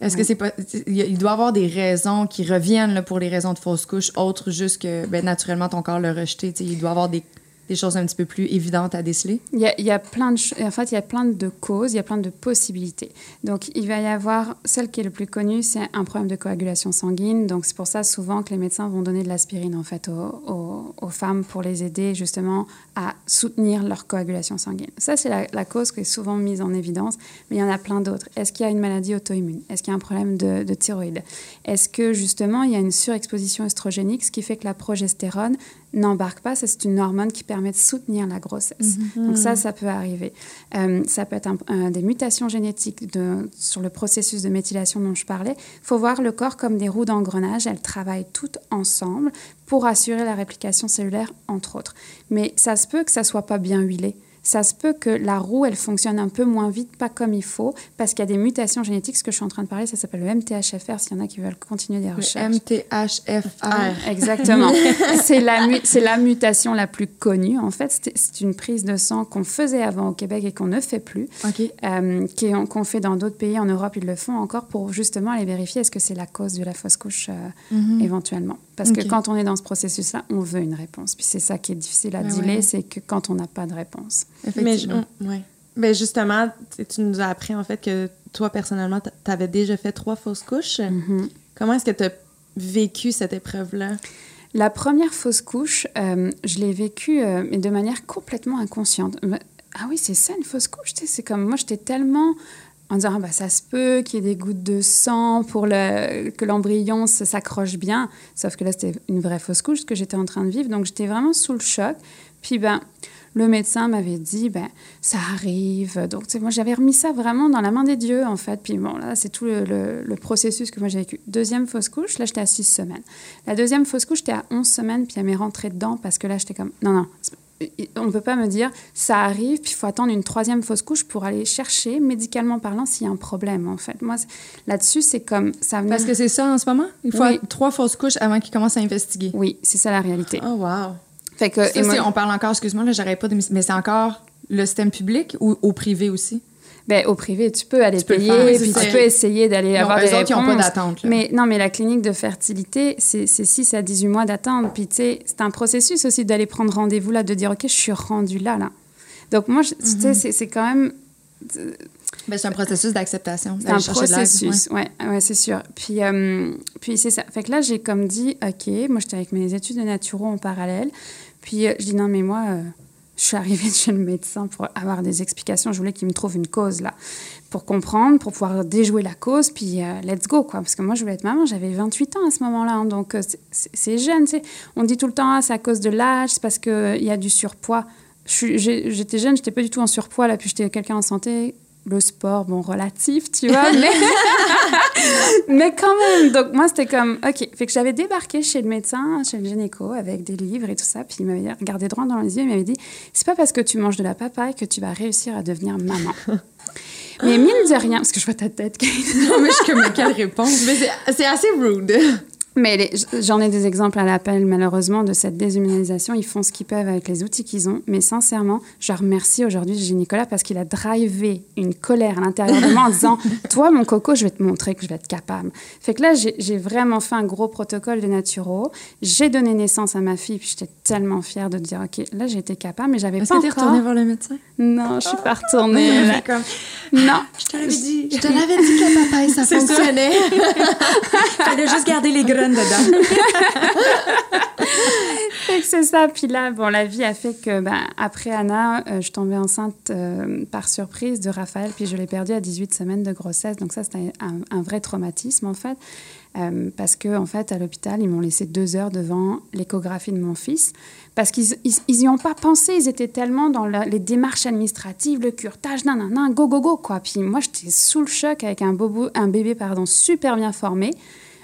A: Est-ce que c'est pas. Il doit y avoir des raisons qui reviennent là, pour les raisons de fausses couches, autres juste que ben, naturellement ton corps l'a rejeté. tu sais, Il doit y avoir des, des choses un petit peu plus évidentes à déceler?
C: Il y, a, plein de en fait il y a plein de causes, il y a plein de possibilités. Donc il va y avoir celle qui est le plus connue, c'est un problème de coagulation sanguine. Donc c'est pour ça souvent que les médecins vont donner de l'aspirine en fait aux, femmes pour les aider justement à soutenir leur coagulation sanguine. Ça c'est la, cause qui est souvent mise en évidence, mais il y en a plein d'autres. Est-ce qu'il y a une maladie auto-immune? Est-ce qu'il y a un problème de, de thyroïde? Est-ce que justement il y a une surexposition estrogénique, ce qui fait que la progestérone n'embarque pas. C'est une hormone qui permet de soutenir la grossesse. Donc ça, ça peut arriver. Euh, ça peut être un- un- des mutations génétiques de, sur le processus de méthylation dont je parlais. Il faut voir le corps comme des roues d'engrenage. Elles travaillent toutes ensemble pour assurer la réplication cellulaire, entre autres. Mais ça se peut que ça soit pas bien huilé. Ça se peut que la roue, elle fonctionne un peu moins vite, pas comme il faut, parce qu'il y a des mutations génétiques. Ce que je suis en train de parler, ça s'appelle le MTHFR, s'il y en a qui veulent continuer des recherches.
A: MTHFR.
C: Exactement. c'est la, mutation la plus connue. En fait, c'est une prise de sang qu'on faisait avant au Québec et qu'on ne fait plus,
A: OK.
C: euh, qui est- qu'on fait dans d'autres pays en Europe. Ils le font encore pour justement aller vérifier est-ce que c'est la cause de la fausse couche euh, éventuellement. Parce que quand on est dans ce processus-là, on veut une réponse. Puis c'est ça qui est difficile à
A: Ben
C: dealer,
A: ouais.
C: c'est que quand on n'a pas de réponse.
B: Mais je-
A: Effectivement.
B: ouais. Ben justement, tu- nous as appris en fait que toi personnellement, tu avais déjà fait trois fausses couches.
C: Mhm.
B: Comment est-ce que tu as vécu cette épreuve-là?
C: La première fausse couche, euh, je l'ai vécue, euh, mais de manière complètement inconsciente. Ah oui, c'est ça une fausse couche, tu sais, c'est comme moi, j'étais tellement en disant, ah, bah, ça se peut qu'il y ait des gouttes de sang pour que l'embryon s'accroche bien. Sauf que là, c'était une vraie fausse couche, que j'étais en train de vivre. Donc, j'étais vraiment sous le choc. Puis, ben, le médecin m'avait dit, ben, ça arrive. Donc, moi, j'avais remis ça vraiment dans la main des dieux, en fait. Puis, bon, là, c'est tout le, le- le processus que moi j'ai vécu. Deuxième fausse couche, là, j'étais à six semaines. La deuxième fausse couche, j'étais à 11 semaines, puis elle m'est rentrée dedans parce que là, j'étais comme, non, non, on ne peut pas me dire, ça arrive, puis il faut attendre une troisième fausse couche pour aller chercher, médicalement parlant, s'il y a un problème, en fait. Moi, là-dessus, c'est comme, ça venait...
A: Parce que c'est ça en ce moment? Il faut
C: Oui.
A: trois fausses couches avant qu'ils commencent à investiguer.
C: Oui, c'est ça la réalité.
B: Oh, wow.
C: Fait que,
A: Ça,
C: moi-
A: on parle encore, excuse-moi, là, j'arrête pas de. Mais c'est encore le système public ou au privé aussi?
C: ben, au privé, tu peux aller
A: Tu peux
C: payer,
A: faire, oui,
C: puis tu peux essayer d'aller avoir des
A: autres, ils n'ont pas
C: réponses.
A: d'attente. là.
C: Mais non, mais la clinique de fertilité, c'est c'est 6 à 18 mois d'attente. Puis, tu sais, c'est un processus aussi d'aller prendre rendez-vous là, de dire, OK, je suis rendu là, là. Donc, moi, je- tu
A: Mhm.
C: sais, c'est- c'est quand même.
A: Ben, c'est un processus d'acceptation.
C: C'est un processus, ouais, ouais, c'est sûr. Puis, euh, puis c'est ça. Fait que là, j'ai comme dit, OK, moi, j'étais avec mes études de naturo en parallèle. Puis, euh, je dis, non, mais moi, euh, je suis arrivée chez le médecin pour avoir des explications. Je voulais qu'il me trouve une cause, là, pour comprendre, pour pouvoir déjouer la cause. Puis, let's go, quoi. Parce que moi, je voulais être maman. J'avais 28 ans à ce moment-là. hein, donc, c'est- jeune, tu sais. On dit tout le temps, ah, c'est à cause de l'âge, c'est parce qu'il y a du surpoids. J'étais jeune, j'étais pas du tout en surpoids, là. Puis, j'étais quelqu'un en santé. Le sport, bon, relatif, tu vois, mais... mais quand même, donc moi, c'était comme, OK. Fait que j'avais débarqué chez le médecin, chez le gynéco, avec des livres et tout ça, puis il m'avait regardé droit dans les yeux, il m'avait dit, c'est pas parce que tu manges de la papaye que tu vas réussir à devenir maman. mais mine de rien, parce que je vois ta tête, Kate.
A: Non, mais je suis comme, quelle réponse?
B: Mais c'est assez rude.
C: Mais j'en ai des exemples à l'appel, malheureusement, de cette déshumanisation. Ils font ce qu'ils peuvent avec les outils qu'ils ont. Mais sincèrement, je remercie aujourd'hui Gigi Nicolas parce qu'il a drivé une colère à l'intérieur de moi en disant Toi, mon coco, je vais te montrer que je vais être capable. Fait que là, j'ai vraiment fait un gros protocole de naturo. J'ai donné naissance à ma fille, puis j'étais tellement fière de dire Ok, là, j'ai été capable, mais j'avais pas.
A: Est-ce que tu retournée voir le médecin?
C: Non, je suis pas retournée. Non.
A: Je te l'avais dit.
B: Je te l'avais dit que le papaye, ça fonctionnait.
A: Fallait juste garder les dedans.
C: c'est ça. Puis là, bon, la vie a fait que, ben, après Anna, euh, je tombais enceinte euh, par surprise de Raphaël, puis je l'ai perdu à 18 semaines de grossesse. Donc ça, c'était un, vrai traumatisme, en fait. Euh, parce que en fait, à l'hôpital, ils m'ont laissé deux heures devant l'échographie de mon fils, parce qu'ils n'y ont pas pensé. Ils étaient tellement dans les démarches administratives, le curtage, nan, nan, nan, go, go, go, quoi. Puis moi, j'étais sous le choc avec un, bobo, un bébé pardon, super bien formé,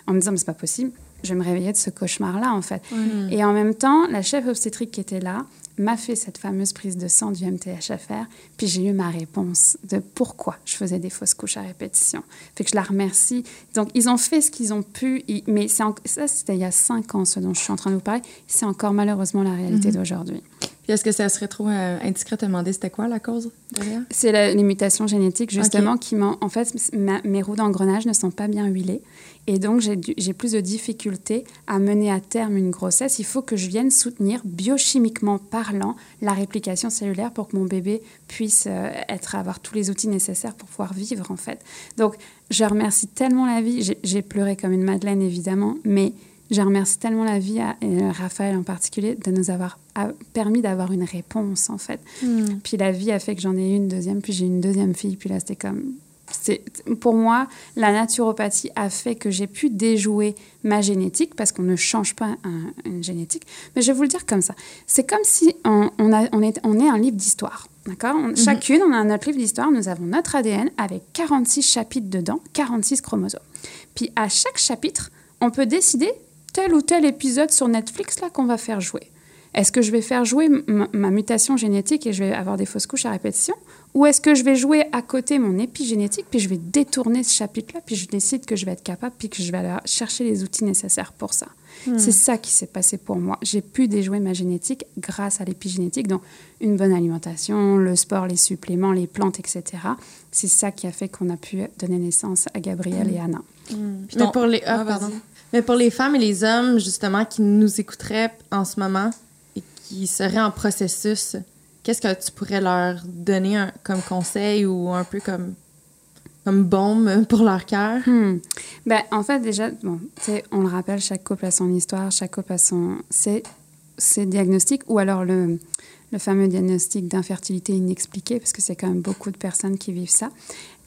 C: en me disant, mais c'est pas possible je me réveillais de ce cauchemar-là, en fait. Et en même temps, la chef obstétrique qui était là m'a fait cette fameuse prise de sang du MTHFR, puis j'ai eu ma réponse de pourquoi je faisais des fausses couches à répétition. Fait que je la remercie. Donc, ils ont fait ce qu'ils ont pu, mais ça, c'était il y a cinq ans, ce dont je suis en train de vous parler. C'est encore malheureusement la réalité mhm. d'aujourd'hui.
A: Puis est-ce que ça serait trop euh, indiscret de demander c'était quoi la cause derrière?
C: C'est les mutations génétiques, justement, qui m'ont. En fait, mes roues d'engrenage ne sont pas bien huilées. Et donc, j'ai plus de difficultés à mener à terme une grossesse. Il faut que je vienne soutenir, biochimiquement parlant, la réplication cellulaire pour que mon bébé puisse euh, être, avoir tous les outils nécessaires pour pouvoir vivre, en fait. Donc, je remercie tellement la vie. J'ai pleuré comme une madeleine, évidemment, mais je remercie tellement la vie, à, et Raphaël en particulier, de nous avoir permis d'avoir une réponse, en fait. Hmm. Puis la vie a fait que j'en ai eu une deuxième, puis j'ai une deuxième fille, puis là, c'était comme... Pour moi, la naturopathie a fait que j'ai pu déjouer ma génétique, parce qu'on ne change pas une génétique. Mais je vais vous le dire comme ça. C'est comme si on, on, a, on, est, on est un livre d'histoire. D'accord? Hmm. Chacune, on a notre livre d'histoire, nous avons notre ADN avec 46 chapitres dedans, 46 chromosomes. Puis à chaque chapitre, on peut décider tel ou tel épisode sur Netflix là qu'on va faire jouer. Est-ce que je vais faire jouer ma mutation génétique et je vais avoir des fausses couches à répétition Ou est-ce que je vais jouer à côté mon épigénétique, puis je vais détourner ce chapitre-là, puis je décide que je vais être capable, puis que je vais aller chercher les outils nécessaires pour ça hmm. C'est ça qui s'est passé pour moi. J'ai pu déjouer ma génétique grâce à l'épigénétique, donc une bonne alimentation, le sport, les suppléments, les plantes, etc. C'est ça qui a fait qu'on a pu donner naissance à Gabriel et Anna.
B: Hmm. pour les... Ah, ah, mais pour les femmes et les hommes, justement, qui nous écouteraient en ce moment qui seraient en processus, qu'est-ce que tu pourrais leur donner comme conseil ou un peu comme, comme baume pour leur cœur?
C: Hmm. Ben, en fait, déjà, bon, on le rappelle, chaque couple a son histoire, chaque couple a son, ses, ses diagnostics, ou alors le, le fameux diagnostic d'infertilité inexpliquée, parce que c'est quand même beaucoup de personnes qui vivent ça.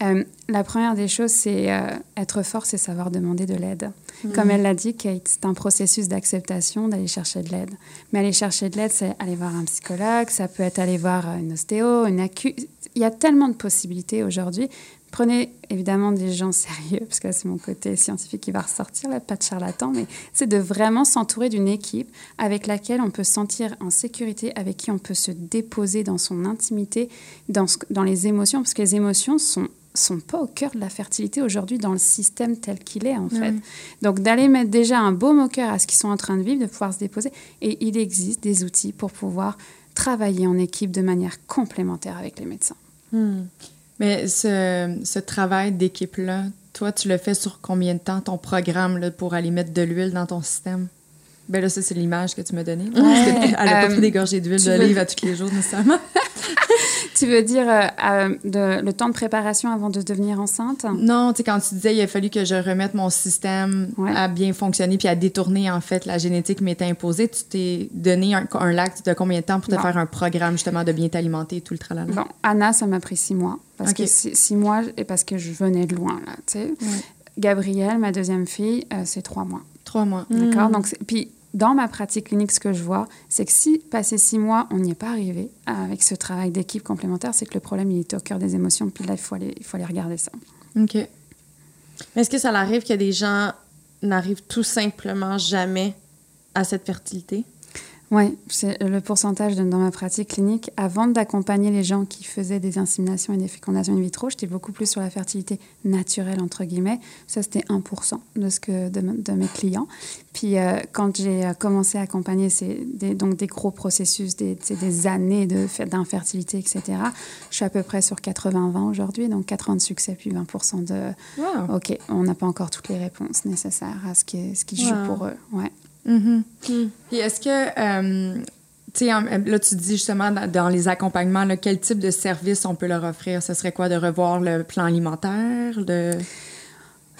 C: Euh, la première des choses, c'est euh, être fort, c'est savoir demander de l'aide. Mhm. Comme elle l'a dit, Kate, c'est un processus d'acceptation d'aller chercher de l'aide. Mais aller chercher de l'aide, c'est aller voir un psychologue, ça peut être aller voir une ostéo, une acu. Il y a tellement de possibilités aujourd'hui. Prenez évidemment des gens sérieux, parce que c'est mon côté scientifique qui va ressortir, là, pas de charlatan, mais c'est de vraiment s'entourer d'une équipe avec laquelle on peut se sentir en sécurité, avec qui on peut se déposer dans son intimité, dans, dans les émotions, parce que les émotions sont sont pas au cœur de la fertilité aujourd'hui dans le système tel qu'il est en fait. Donc d'aller mettre déjà un beau au cœur à ce qu'ils sont en train de vivre, de pouvoir se déposer. Et il existe des outils pour pouvoir travailler en équipe de manière complémentaire avec les médecins.
A: Hmm. Mais ce, ce travail d'équipe-là, toi, tu le fais sur combien de temps, ton programme là, pour aller mettre de l'huile dans ton système? Ben là, ça, c'est l'image que tu m'as donnée. Elle n'a pas pris des gorgées d'huile d'olive à tous les jours, nécessairement.
C: tu veux dire euh, euh, de, le temps de préparation avant de devenir enceinte?
A: Non, tu sais, quand tu disais il a fallu que je remette mon système à bien fonctionner puis à détourner, en fait, la génétique m'était imposée, tu t'es donné un, un lac de combien de temps pour te faire un programme, justement, de bien t'alimenter et tout le tralala?
C: Bon, Anna, ça m'a pris six mois. Parce que six, mois, et parce que je venais de loin, là, tu sais. Gabrielle, ma deuxième fille, euh, c'est trois mois.
A: Trois mois.
C: D'accord? Hmm. Donc, puis dans ma pratique clinique, ce que je vois, c'est que si, passé six mois, on n'y est pas arrivé avec ce travail d'équipe complémentaire, c'est que le problème, il est au cœur des émotions. Puis là, il faut aller, il faut aller regarder ça.
B: OK. Mais est-ce que ça arrive que des gens n'arrivent tout simplement jamais à cette fertilité?
C: Oui, c'est le pourcentage dans ma pratique clinique. Avant d'accompagner les gens qui faisaient des inséminations et des fécondations in vitro, j'étais beaucoup plus sur la fertilité naturelle, entre guillemets. Ça, c'était 1% de, ce que, de, mes clients. Puis euh, quand j'ai euh, commencé à accompagner ces, des, donc des gros processus, des, des années de d'infertilité, etc., je suis à peu près sur 80-20 aujourd'hui, donc 80 de succès, puis 20% de
A: Wow.
C: OK, on n'a pas encore toutes les réponses nécessaires à ce qui, ce qui joue pour eux. Ouais.
A: Mhm. Puis est-ce que, euh, tu sais, là, tu dis justement dans, les accompagnements, quel type de service on peut leur offrir? Ce serait quoi de revoir le plan alimentaire?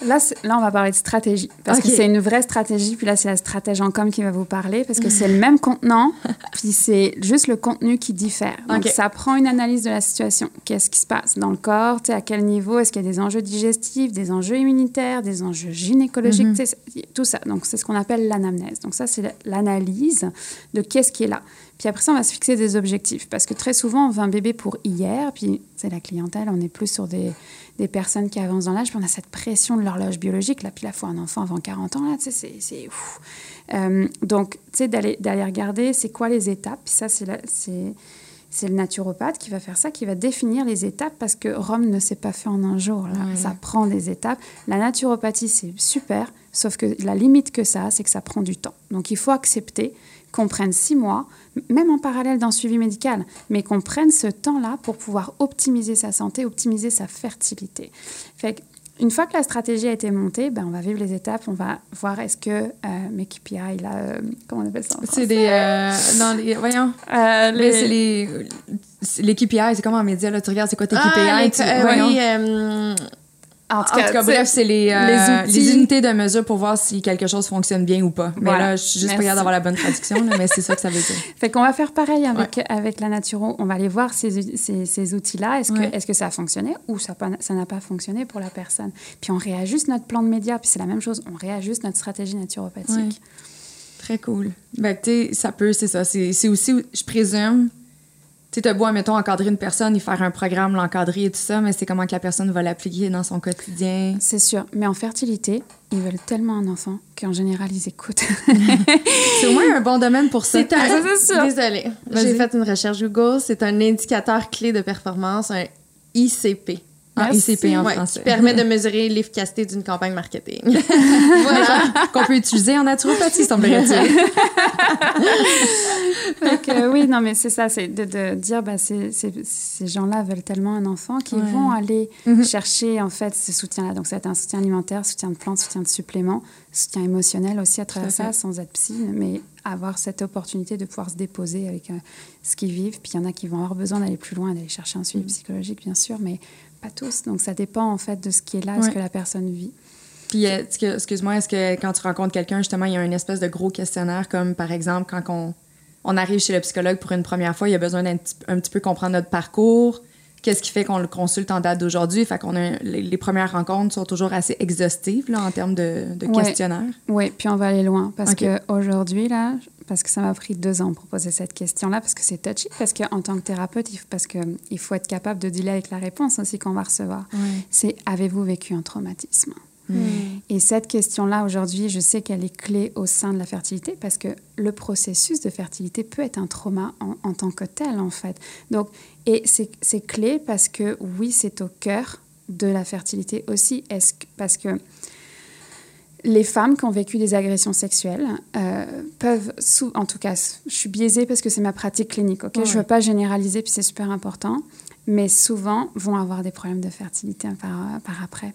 C: Là, là, on va parler de stratégie. Parce que c'est une vraie stratégie. Puis là, c'est la stratège en com qui va vous parler. Parce que c'est le même contenant. puis c'est juste le contenu qui diffère. Donc, ça prend une analyse de la situation. Qu'est-ce qui se passe dans le corps? À quel niveau? Est-ce qu'il y a des enjeux digestifs, des enjeux immunitaires, des enjeux gynécologiques?
A: Mhm.
C: Tout ça. Donc, c'est ce qu'on appelle l'anamnèse. Donc, ça, c'est l'analyse de qu'est-ce qui est là. Puis après ça, on va se fixer des objectifs. Parce que très souvent, on veut un bébé pour hier. Puis, c'est la clientèle, on est plus sur des, des personnes qui avancent dans l'âge. Puis on a cette pression de l'horloge biologique. Là, puis là, il faut un enfant avant 40 ans. Là, tu sais, c'est-. Euh, donc, tu sais, d'aller d'aller regarder, c'est quoi les étapes. Puis ça, c'est la- c'est... C'est le naturopathe qui va faire ça, qui va définir les étapes parce que Rome ne s'est pas fait en un jour. Là.
A: Ouais.
C: Ça prend des étapes. La naturopathie, c'est super, sauf que la limite que ça a, c'est que ça prend du temps. Donc il faut accepter qu'on prenne six mois, même en parallèle d'un suivi médical, mais qu'on prenne ce temps-là pour pouvoir optimiser sa santé, optimiser sa fertilité. Fait que, une fois que la stratégie a été montée, ben, on va vivre les étapes, on va voir est-ce que euh, mes KPI, là, euh, comment on appelle ça
A: C'est des. euh, dans les, voyons.
C: Euh,
A: Mais
C: les-
A: c'est les. KPI, c'est comme en média, là, tu regardes c'est quoi tes KPI.
B: Ah, les-
A: tu-
B: euh,
A: voyons.
B: oui, euh,
C: En
A: En tout cas, bref, c'est les, euh,
C: les
A: les unités de mesure pour voir si quelque chose fonctionne bien ou pas. Mais
C: Voilà.
A: là, je suis juste pas d'avoir la bonne traduction, là, mais c'est ça que ça veut dire.
C: Fait qu'on va faire pareil avec, avec la naturo. On va aller voir ces, ces, ces outils-là. Est-ce
A: Ouais.
C: que, est que ça a fonctionné ou ça n'a pas fonctionné pour la personne? Puis on réajuste notre plan de médias. Puis c'est la même chose. On réajuste notre stratégie naturopathique.
A: Ouais. Très cool. Ben, tu sais, ça peut, c'est ça. C'est aussi, je présume, tu sais, t'as beau, mettons, encadrer une personne, y faire un programme, l'encadrer et tout ça, mais c'est comment que la personne va l'appliquer dans son quotidien?
C: C'est sûr. Mais en fertilité, ils veulent tellement un enfant qu'en général, ils écoutent.
A: C'est au moins un bon domaine pour ça.
B: C'est un...
C: ça, c'est sûr.
B: Désolée. J'ai fait une recherche Google. C'est un indicateur clé de performance, un ICP.
A: Ah,
C: Merci.
A: ICP en
B: Ouais,
A: français.
B: qui permet de mesurer l'efficacité d'une campagne marketing.
A: voilà. Qu'on peut utiliser en naturopathie, semblerait-il.
C: Donc, euh, oui, non, mais c'est ça, c'est de, de dire, bah, ces gens-là veulent tellement un enfant qu'ils
A: Ouais.
C: vont aller
A: Mhm.
C: chercher, en fait, ce soutien-là. Donc, ça va être un soutien alimentaire, soutien de plantes, soutien de suppléments, soutien émotionnel aussi à travers ça, sans être psy, mais avoir cette opportunité de pouvoir se déposer avec euh, ce qu'ils vivent. Puis, il y en a qui vont avoir besoin d'aller plus loin, d'aller chercher un
A: Mm.
C: suivi psychologique, bien sûr, mais pas tous. Donc, ça dépend, en fait, de ce qui est là, de ce que la personne vit.
A: Puis, euh, est-ce que- excuse-moi, est-ce que quand tu rencontres quelqu'un, justement, il y a une espèce de gros questionnaire, comme par exemple, quand on, on arrive chez le psychologue pour une première fois, il y a besoin d'un petit, un petit peu comprendre notre parcours, qu'est-ce qui fait qu'on le consulte en date d'aujourd'hui. Fait qu'on a, les, les premières rencontres sont toujours assez exhaustives, là, en termes de, questionnaire.
C: Oui, puis on va aller loin parce
A: Ok.
C: qu'aujourd'hui, là, parce que ça m'a pris deux ans pour poser cette question-là, parce que c'est touchy, parce qu'en tant que thérapeute, il faut, parce que, il faut être capable de dealer avec la réponse aussi qu'on va recevoir. C'est avez-vous vécu un traumatisme? Et cette question-là, aujourd'hui, je sais qu'elle est clé au sein de la fertilité parce que le processus de fertilité peut être un trauma en, en tant que tel, en fait. Donc, et c'est clé parce que, oui, c'est au cœur de la fertilité aussi. Est-ce que, parce que les femmes qui ont vécu des agressions sexuelles euh, peuvent, en tout cas, je suis biaisée parce que c'est ma pratique clinique, ok?
A: Ouais.
C: Je ne veux pas généraliser, puis c'est super important, mais souvent vont avoir des problèmes de fertilité par, par après.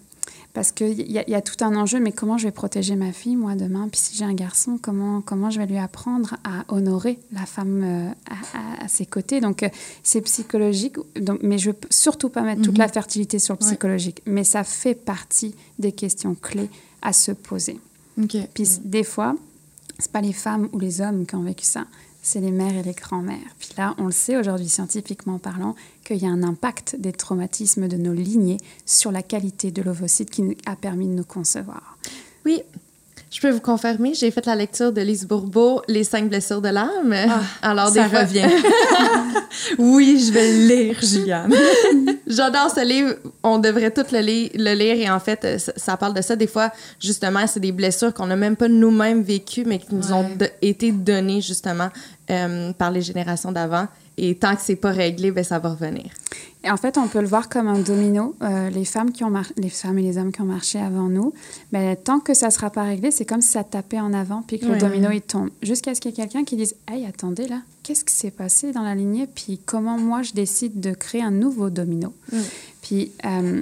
C: Parce qu'il y, a- y a tout un enjeu, mais comment je vais protéger ma fille, moi, demain? Puis si j'ai un garçon, comment, comment je vais lui apprendre à honorer la femme euh, à, à- à ses côtés? Donc, euh, c'est psychologique, donc, mais je ne veux surtout pas mettre toute
A: Mhm.
C: la fertilité sur le
A: Ouais.
C: psychologique. Mais ça fait partie des questions clés à se poser. Puis des fois, c'est pas les femmes ou les hommes qui ont vécu ça, c'est les mères et les grands-mères. Puis là, on le sait aujourd'hui scientifiquement parlant qu'il y a un impact des traumatismes de nos lignées sur la qualité de l'ovocyte qui a permis de nous concevoir.
B: Oui. Je peux vous confirmer, j'ai fait la lecture de Lise Bourbeau, Les cinq blessures de l'âme. Alors,
A: ça
B: fois,
A: revient. oui, je vais le lire, Juliane.
B: J'adore ce livre. On devrait tous le, li- le lire. Et en fait, euh, ça, ça parle de ça. Des fois, justement, c'est des blessures qu'on n'a même pas nous-mêmes vécues, mais qui nous ont de- été données, justement, euh, par les générations d'avant. Et tant que c'est pas réglé, ben, ça va revenir.
C: Et en fait, on peut le voir comme un domino. Euh, les femmes qui ont mar- les femmes et les hommes qui ont marché avant nous, ben, tant que ça sera pas réglé, c'est comme si ça tapait en avant puis que
B: Ouais.
C: le domino il tombe. Jusqu'à ce qu'il y ait quelqu'un qui dise "Hey, attendez là, qu'est-ce qui s'est passé dans la lignée Puis comment moi je décide de créer un nouveau domino
B: Mm.
C: Puis euh,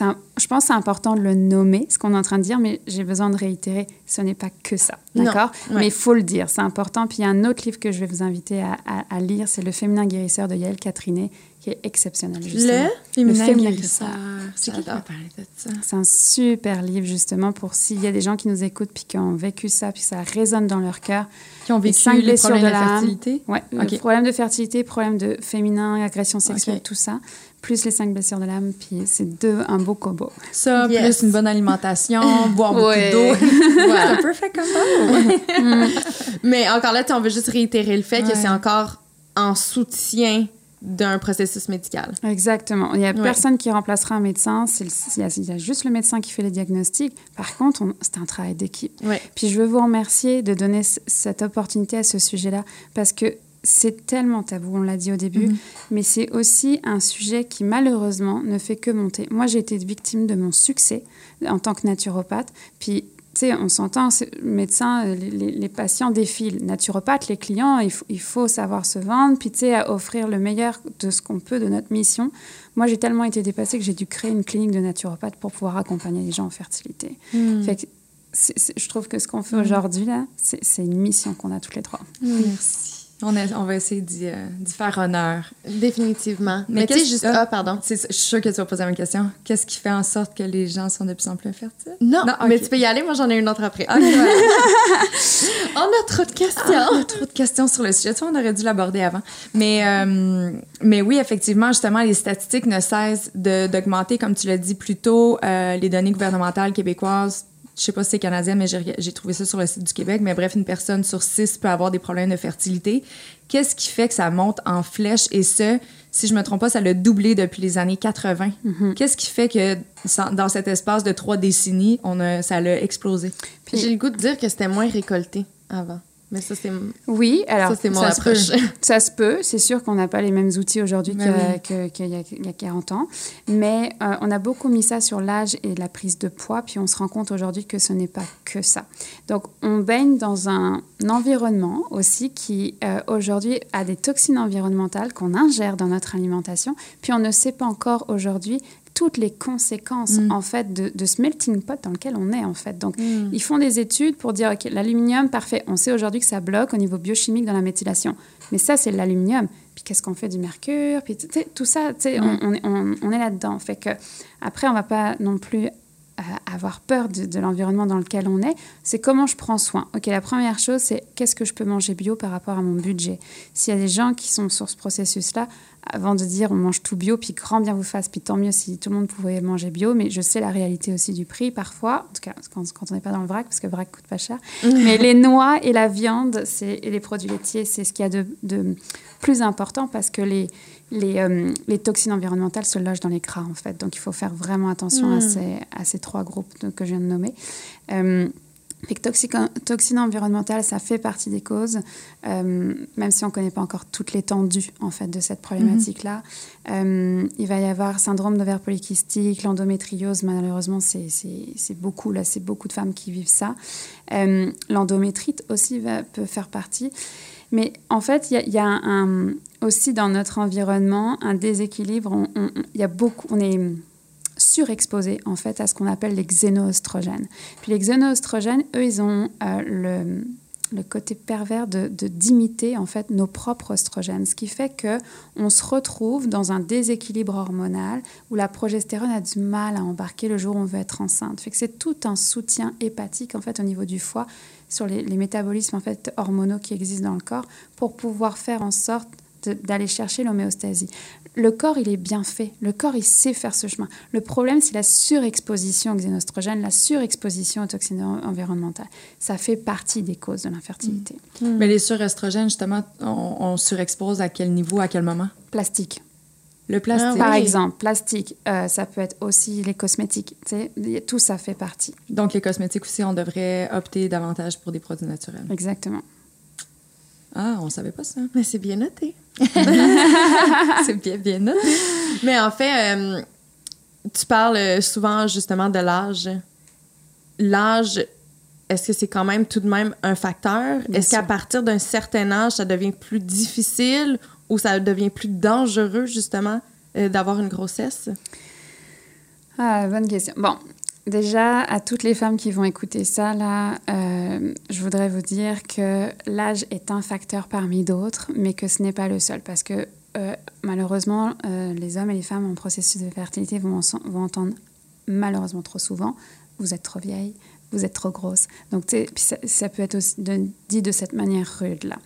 C: un- je pense que c'est important de le nommer, ce qu'on est en train de dire, mais j'ai besoin de réitérer, ce n'est pas que ça, d'accord?
B: Ouais.
C: Mais il faut le dire, c'est important. Puis il y a un autre livre que je vais vous inviter à, à- à lire, c'est Le féminin guérisseur de Yael Catrinet, qui est exceptionnel. justement.
B: féminin
C: féminin
B: guérisseur.
A: C'est qui qui
B: J'adore.
A: m'a parlé de ça?
C: C'est un super livre justement pour s'il y a des gens qui nous écoutent puis qui ont vécu ça, puis ça résonne dans leur cœur.
A: Qui ont vécu les problèmes
C: de l'âme.
A: fertilité?
C: Ouais,
A: Ok.
C: le problème de fertilité, problème de féminin, agression sexuelle, tout ça, plus les cinq blessures de l'âme, puis c'est deux un beau combo.
A: Ça,
B: Yes.
A: plus une bonne alimentation, boire beaucoup
C: Ouais.
A: d'eau.
B: Voilà.
A: C'est perfect comme ça.
B: Mais encore là, on veut juste réitérer le fait que c'est encore en soutien d'un processus médical.
C: Exactement. Il n'y a
B: Ouais.
C: personne qui remplacera un médecin. Le- Il y, a, il y a juste le médecin qui fait les diagnostics. Par contre, on- c'est un travail d'équipe.
B: Ouais.
C: Puis je veux vous remercier de donner cette opportunité à ce sujet-là parce que c'est tellement tabou, on l'a dit au début,
A: Mhm.
C: mais c'est aussi un sujet qui malheureusement ne fait que monter. Moi, j'ai été victime de mon succès en tant que naturopathe. Puis, tu sais, on s'entend, médecin, euh, les, les- les patients défilent. Naturopathe, les clients, il faut, il faut savoir se vendre, puis tu sais, à offrir le meilleur de ce qu'on peut de notre mission. Moi, j'ai tellement été dépassée que j'ai dû créer une clinique de naturopathe pour pouvoir accompagner les gens en fertilité. Fait que c'est- c'est- je trouve que ce qu'on fait aujourd'hui, là, c'est c'est une mission qu'on a toutes les trois.
A: Merci. On, a- on va essayer d'y euh, d'y faire honneur.
B: Définitivement.
A: Mais
B: Mais, tu sais,
A: qu'est-ce-
B: juste...
A: ah.
B: Pardon.
A: Je suis sûre que tu vas poser la question. Qu'est-ce qui fait en sorte que les gens sont de plus en plus infertiles?
B: Non,
A: Non,
B: mais tu peux y aller. Moi, j'en ai une autre après.
A: Voilà.
B: On a trop de questions.
A: Ah, on a trop de questions sur le sujet. Tu vois, on aurait dû l'aborder avant. Mais, euh, mais oui, effectivement, justement, les statistiques ne cessent de- d'augmenter, comme tu l'as dit plus tôt. Euh, les données gouvernementales québécoises, je sais pas si c'est canadien, mais j'ai trouvé ça sur le site du Québec. Mais bref, une personne sur six peut avoir des problèmes de fertilité. Qu'est-ce qui fait que ça monte en flèche? Et ce, si je me trompe pas, ça l'a doublé depuis les années 80. Qu'est-ce qui fait que dans cet espace de trois décennies, on a, ça l'a explosé?
C: Puis-
B: J'ai le goût de dire que c'était moins récolté avant. Mais ça, c'est
C: Oui, alors
B: ça, c'est mon
C: ça se peut. Ça se peut. C'est sûr qu'on n'a pas les mêmes outils aujourd'hui qu'il
A: oui.
C: y, a- qu'il y a 40 ans. Mais euh, on a beaucoup mis ça sur l'âge et la prise de poids. Puis on se rend compte aujourd'hui que ce n'est pas que ça. Donc on baigne dans un environnement aussi qui euh, aujourd'hui a des toxines environnementales qu'on ingère dans notre alimentation. Puis on ne sait pas encore aujourd'hui toutes les conséquences
A: Mm.
C: en fait de, de ce melting pot dans lequel on est en fait. Donc
B: Mm.
C: ils font des études pour dire, OK, l'aluminium, parfait, on sait aujourd'hui que ça bloque au niveau biochimique dans la méthylation. Mais ça, c'est l'aluminium. Puis qu'est-ce qu'on fait du mercure? Puis tout ça, on, est- on- on est là-dedans. Fait que après, on va pas non plus euh, avoir peur de, de l'environnement dans lequel on est. C'est comment je prends soin. OK, la première chose, c'est qu'est-ce que je peux manger bio par rapport à mon budget. S'il y a des gens qui sont sur ce processus-là, avant de dire on mange tout bio, puis grand bien vous fasse, puis tant mieux si tout le monde pouvait manger bio, mais je sais la réalité aussi du prix parfois, en tout cas quand, quand on n'est pas dans le vrac, parce que le vrac coûte pas cher. mais les noix et la viande c'est, et les produits laitiers, c'est ce qu'il y a de, de plus important parce que les, les, euh, les toxines environnementales se logent dans les gras en fait. Donc il faut faire vraiment attention à,
B: Mm.
C: ces, à ces trois groupes que je viens de nommer. Euh, fait que toxico- toxines environnementales, ça fait partie des causes, euh, même si on ne connaît pas encore toute l'étendue en fait de cette problématique-là. Euh, il va y avoir syndrome d'ovaire polykystique, l'endométriose, malheureusement, c'est c'est- c'est beaucoup, là, c'est beaucoup de femmes qui vivent ça. Euh, L'endométrite aussi va, peut faire partie. Mais en fait, il y a, il y a un- un- aussi dans notre environnement un déséquilibre. On- on- on- Il y a beaucoup, on est surexposé en fait à ce qu'on appelle les xénoestrogènes. Puis les xénoestrogènes, eux, ils ont euh, le, le côté pervers de d'imiter en fait nos propres oestrogènes, ce qui fait que on se retrouve dans un déséquilibre hormonal où la progestérone a du mal à embarquer le jour où on veut être enceinte. Fait que c'est tout un soutien hépatique en fait au niveau du foie sur les, les métabolismes en fait hormonaux qui existent dans le corps pour pouvoir faire en sorte d'aller chercher l'homéostasie. Le corps, il est bien fait. Le corps, il sait faire ce chemin. Le problème, c'est la surexposition aux xénostrogènes, la surexposition aux toxines en- environnementales. Ça fait partie des causes de l'infertilité.
A: Mais les surestrogènes, justement, on, on surexpose à quel niveau, à quel moment?
C: Plastique.
A: Le plastique.
C: Par exemple, plastique, euh, ça peut être aussi les cosmétiques. Tout ça fait partie.
A: Donc, les cosmétiques aussi, on devrait opter davantage pour des produits naturels.
C: Exactement.
A: Ah, on savait pas ça.
B: Mais c'est bien noté.
A: C'est bien, bien noté.
B: Mais en fait, euh, tu parles souvent justement de l'âge. L'âge, est-ce que c'est quand même tout de même un facteur? Est-ce qu'à partir d'un certain âge, ça devient plus difficile ou ça devient plus dangereux justement euh, d'avoir une grossesse?
C: Ah, bonne question. Bon, déjà, à toutes les femmes qui vont écouter ça, là, euh, je voudrais vous dire que l'âge est un facteur parmi d'autres, mais que ce n'est pas le seul. Parce que euh, malheureusement, euh, les hommes et les femmes en processus de fertilité vont, en- vont entendre malheureusement trop souvent Vous êtes trop vieille, vous êtes trop grosse. Donc, tu ça, ça peut être aussi de- dit de cette manière rude-là.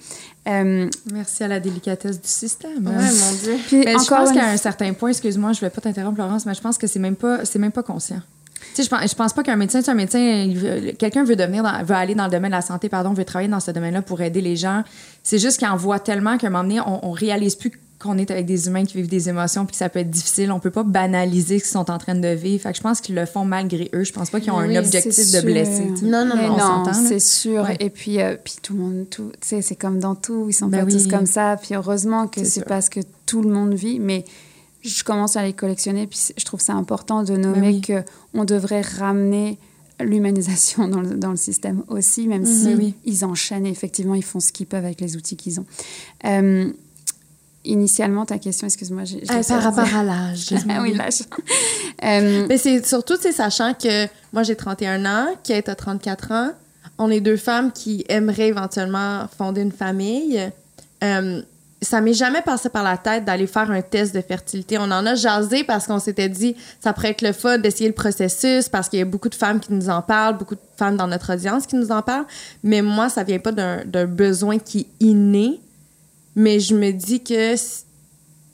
C: Euh,
A: Merci à la délicatesse du système.
B: Ouais, mon Dieu.
C: puis
A: Mais je pense
C: une
A: qu'à un certain point, excuse-moi, je vais pas t'interrompre, Laurence, mais je pense que c'est même pas, c'est même pas conscient. Tu sais, je pense, je pense pas qu'un médecin, sais, un médecin, quelqu'un veut devenir, dans- veut aller dans le domaine de la santé, pardon, veut travailler dans ce domaine-là pour aider les gens. C'est juste qu'il en voit tellement qu'à un moment donné, on, on réalise plus qu'on est avec des humains qui vivent des émotions puis que ça peut être difficile. On peut pas banaliser ce qu'ils sont en train de vivre. Fait que je pense qu'ils le font malgré eux. Je pense pas qu'ils ont
B: Oui,
A: un objectif
C: c'est
A: de blesser. tu sais.
B: Non, non,
C: Mais
B: non,
A: on s'entend, là.
C: c'est sûr.
A: Ouais.
C: Et puis, euh, puis tout le monde, tout, tu sais, c'est comme dans tout, ils sont
A: Ben
C: pas tous comme ça. Puis heureusement que
A: C'est
C: c'est parce que tout le monde vit. Mais je commence à les collectionner. Puis je trouve ça important de nommer
A: oui.
C: que on devrait ramener l'humanisation dans le, dans le système aussi, même si
A: Ben oui.
C: ils enchaînent. et Effectivement, ils font ce qu'ils peuvent avec les outils qu'ils ont. Euh, initialement, ta question, excuse-moi, j'ai.
B: Euh, par rapport à l'âge.
C: Ah oui, l'âge. Euh,
B: Mais c'est surtout, c'est sachant que moi, j'ai 31 ans, Kate a 34 ans. On est deux femmes qui aimeraient éventuellement fonder une famille. Ça m'est jamais passé par la tête d'aller faire un test de fertilité. On en a jasé parce qu'on s'était dit ça pourrait être le fun d'essayer le processus parce qu'il y a beaucoup de femmes qui nous en parlent, beaucoup de femmes dans notre audience qui nous en parlent. Mais moi, ça vient pas d'un besoin qui est inné. Mais je me dis que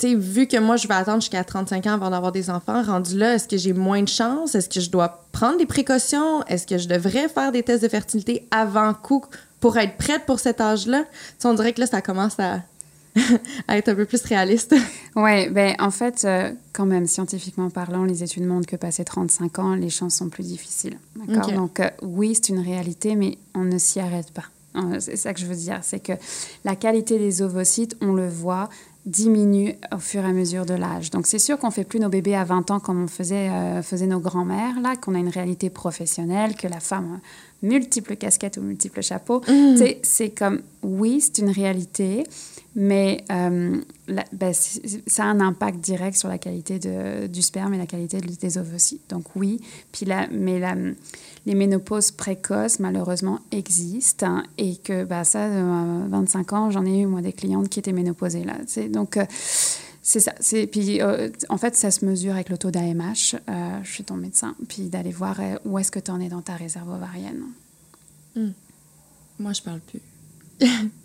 B: tu sais, vu que moi, je vais attendre jusqu'à 35 ans avant d'avoir des enfants, rendu là, est-ce que j'ai moins de chance? Est-ce que je dois prendre des précautions? Est-ce que je devrais faire des tests de fertilité avant coup pour être prête pour cet âge-là? On dirait que là, ça commence à, à être un peu plus réaliste.
C: Oui, ben, en fait, euh, quand même, scientifiquement parlant, les études montrent que passé 35 ans, les chances sont plus difficiles. D'accord? Donc, euh, oui, c'est une réalité, mais on ne s'y arrête pas. Euh, C'est ça que je veux dire. C'est que la qualité des ovocytes, on le voit, diminue au fur et à mesure de l'âge. Donc, c'est sûr qu'on fait plus nos bébés à 20 ans comme on faisait, euh, faisait nos grands-mères, là, qu'on a une réalité professionnelle, que la femme a multiples casquettes ou multiples chapeaux. Sais, C'est comme, oui, c'est une réalité, mais euh, la- ben, ça a un impact direct sur la qualité de- du sperme et la qualité de- des ovocytes. Donc oui, puis la, mais la, les ménopauses précoces, malheureusement, existent hein, et que bah, ça, euh, à 25 ans, j'en ai eu, moi, des clientes qui étaient ménopausées. Là, donc, euh, c'est ça. C'est, puis, euh, en fait, ça se mesure avec le taux d'AMH. Euh, suis ton médecin. Puis d'aller voir euh, où est-ce que tu en es dans ta réserve ovarienne.
A: Moi, je parle plus.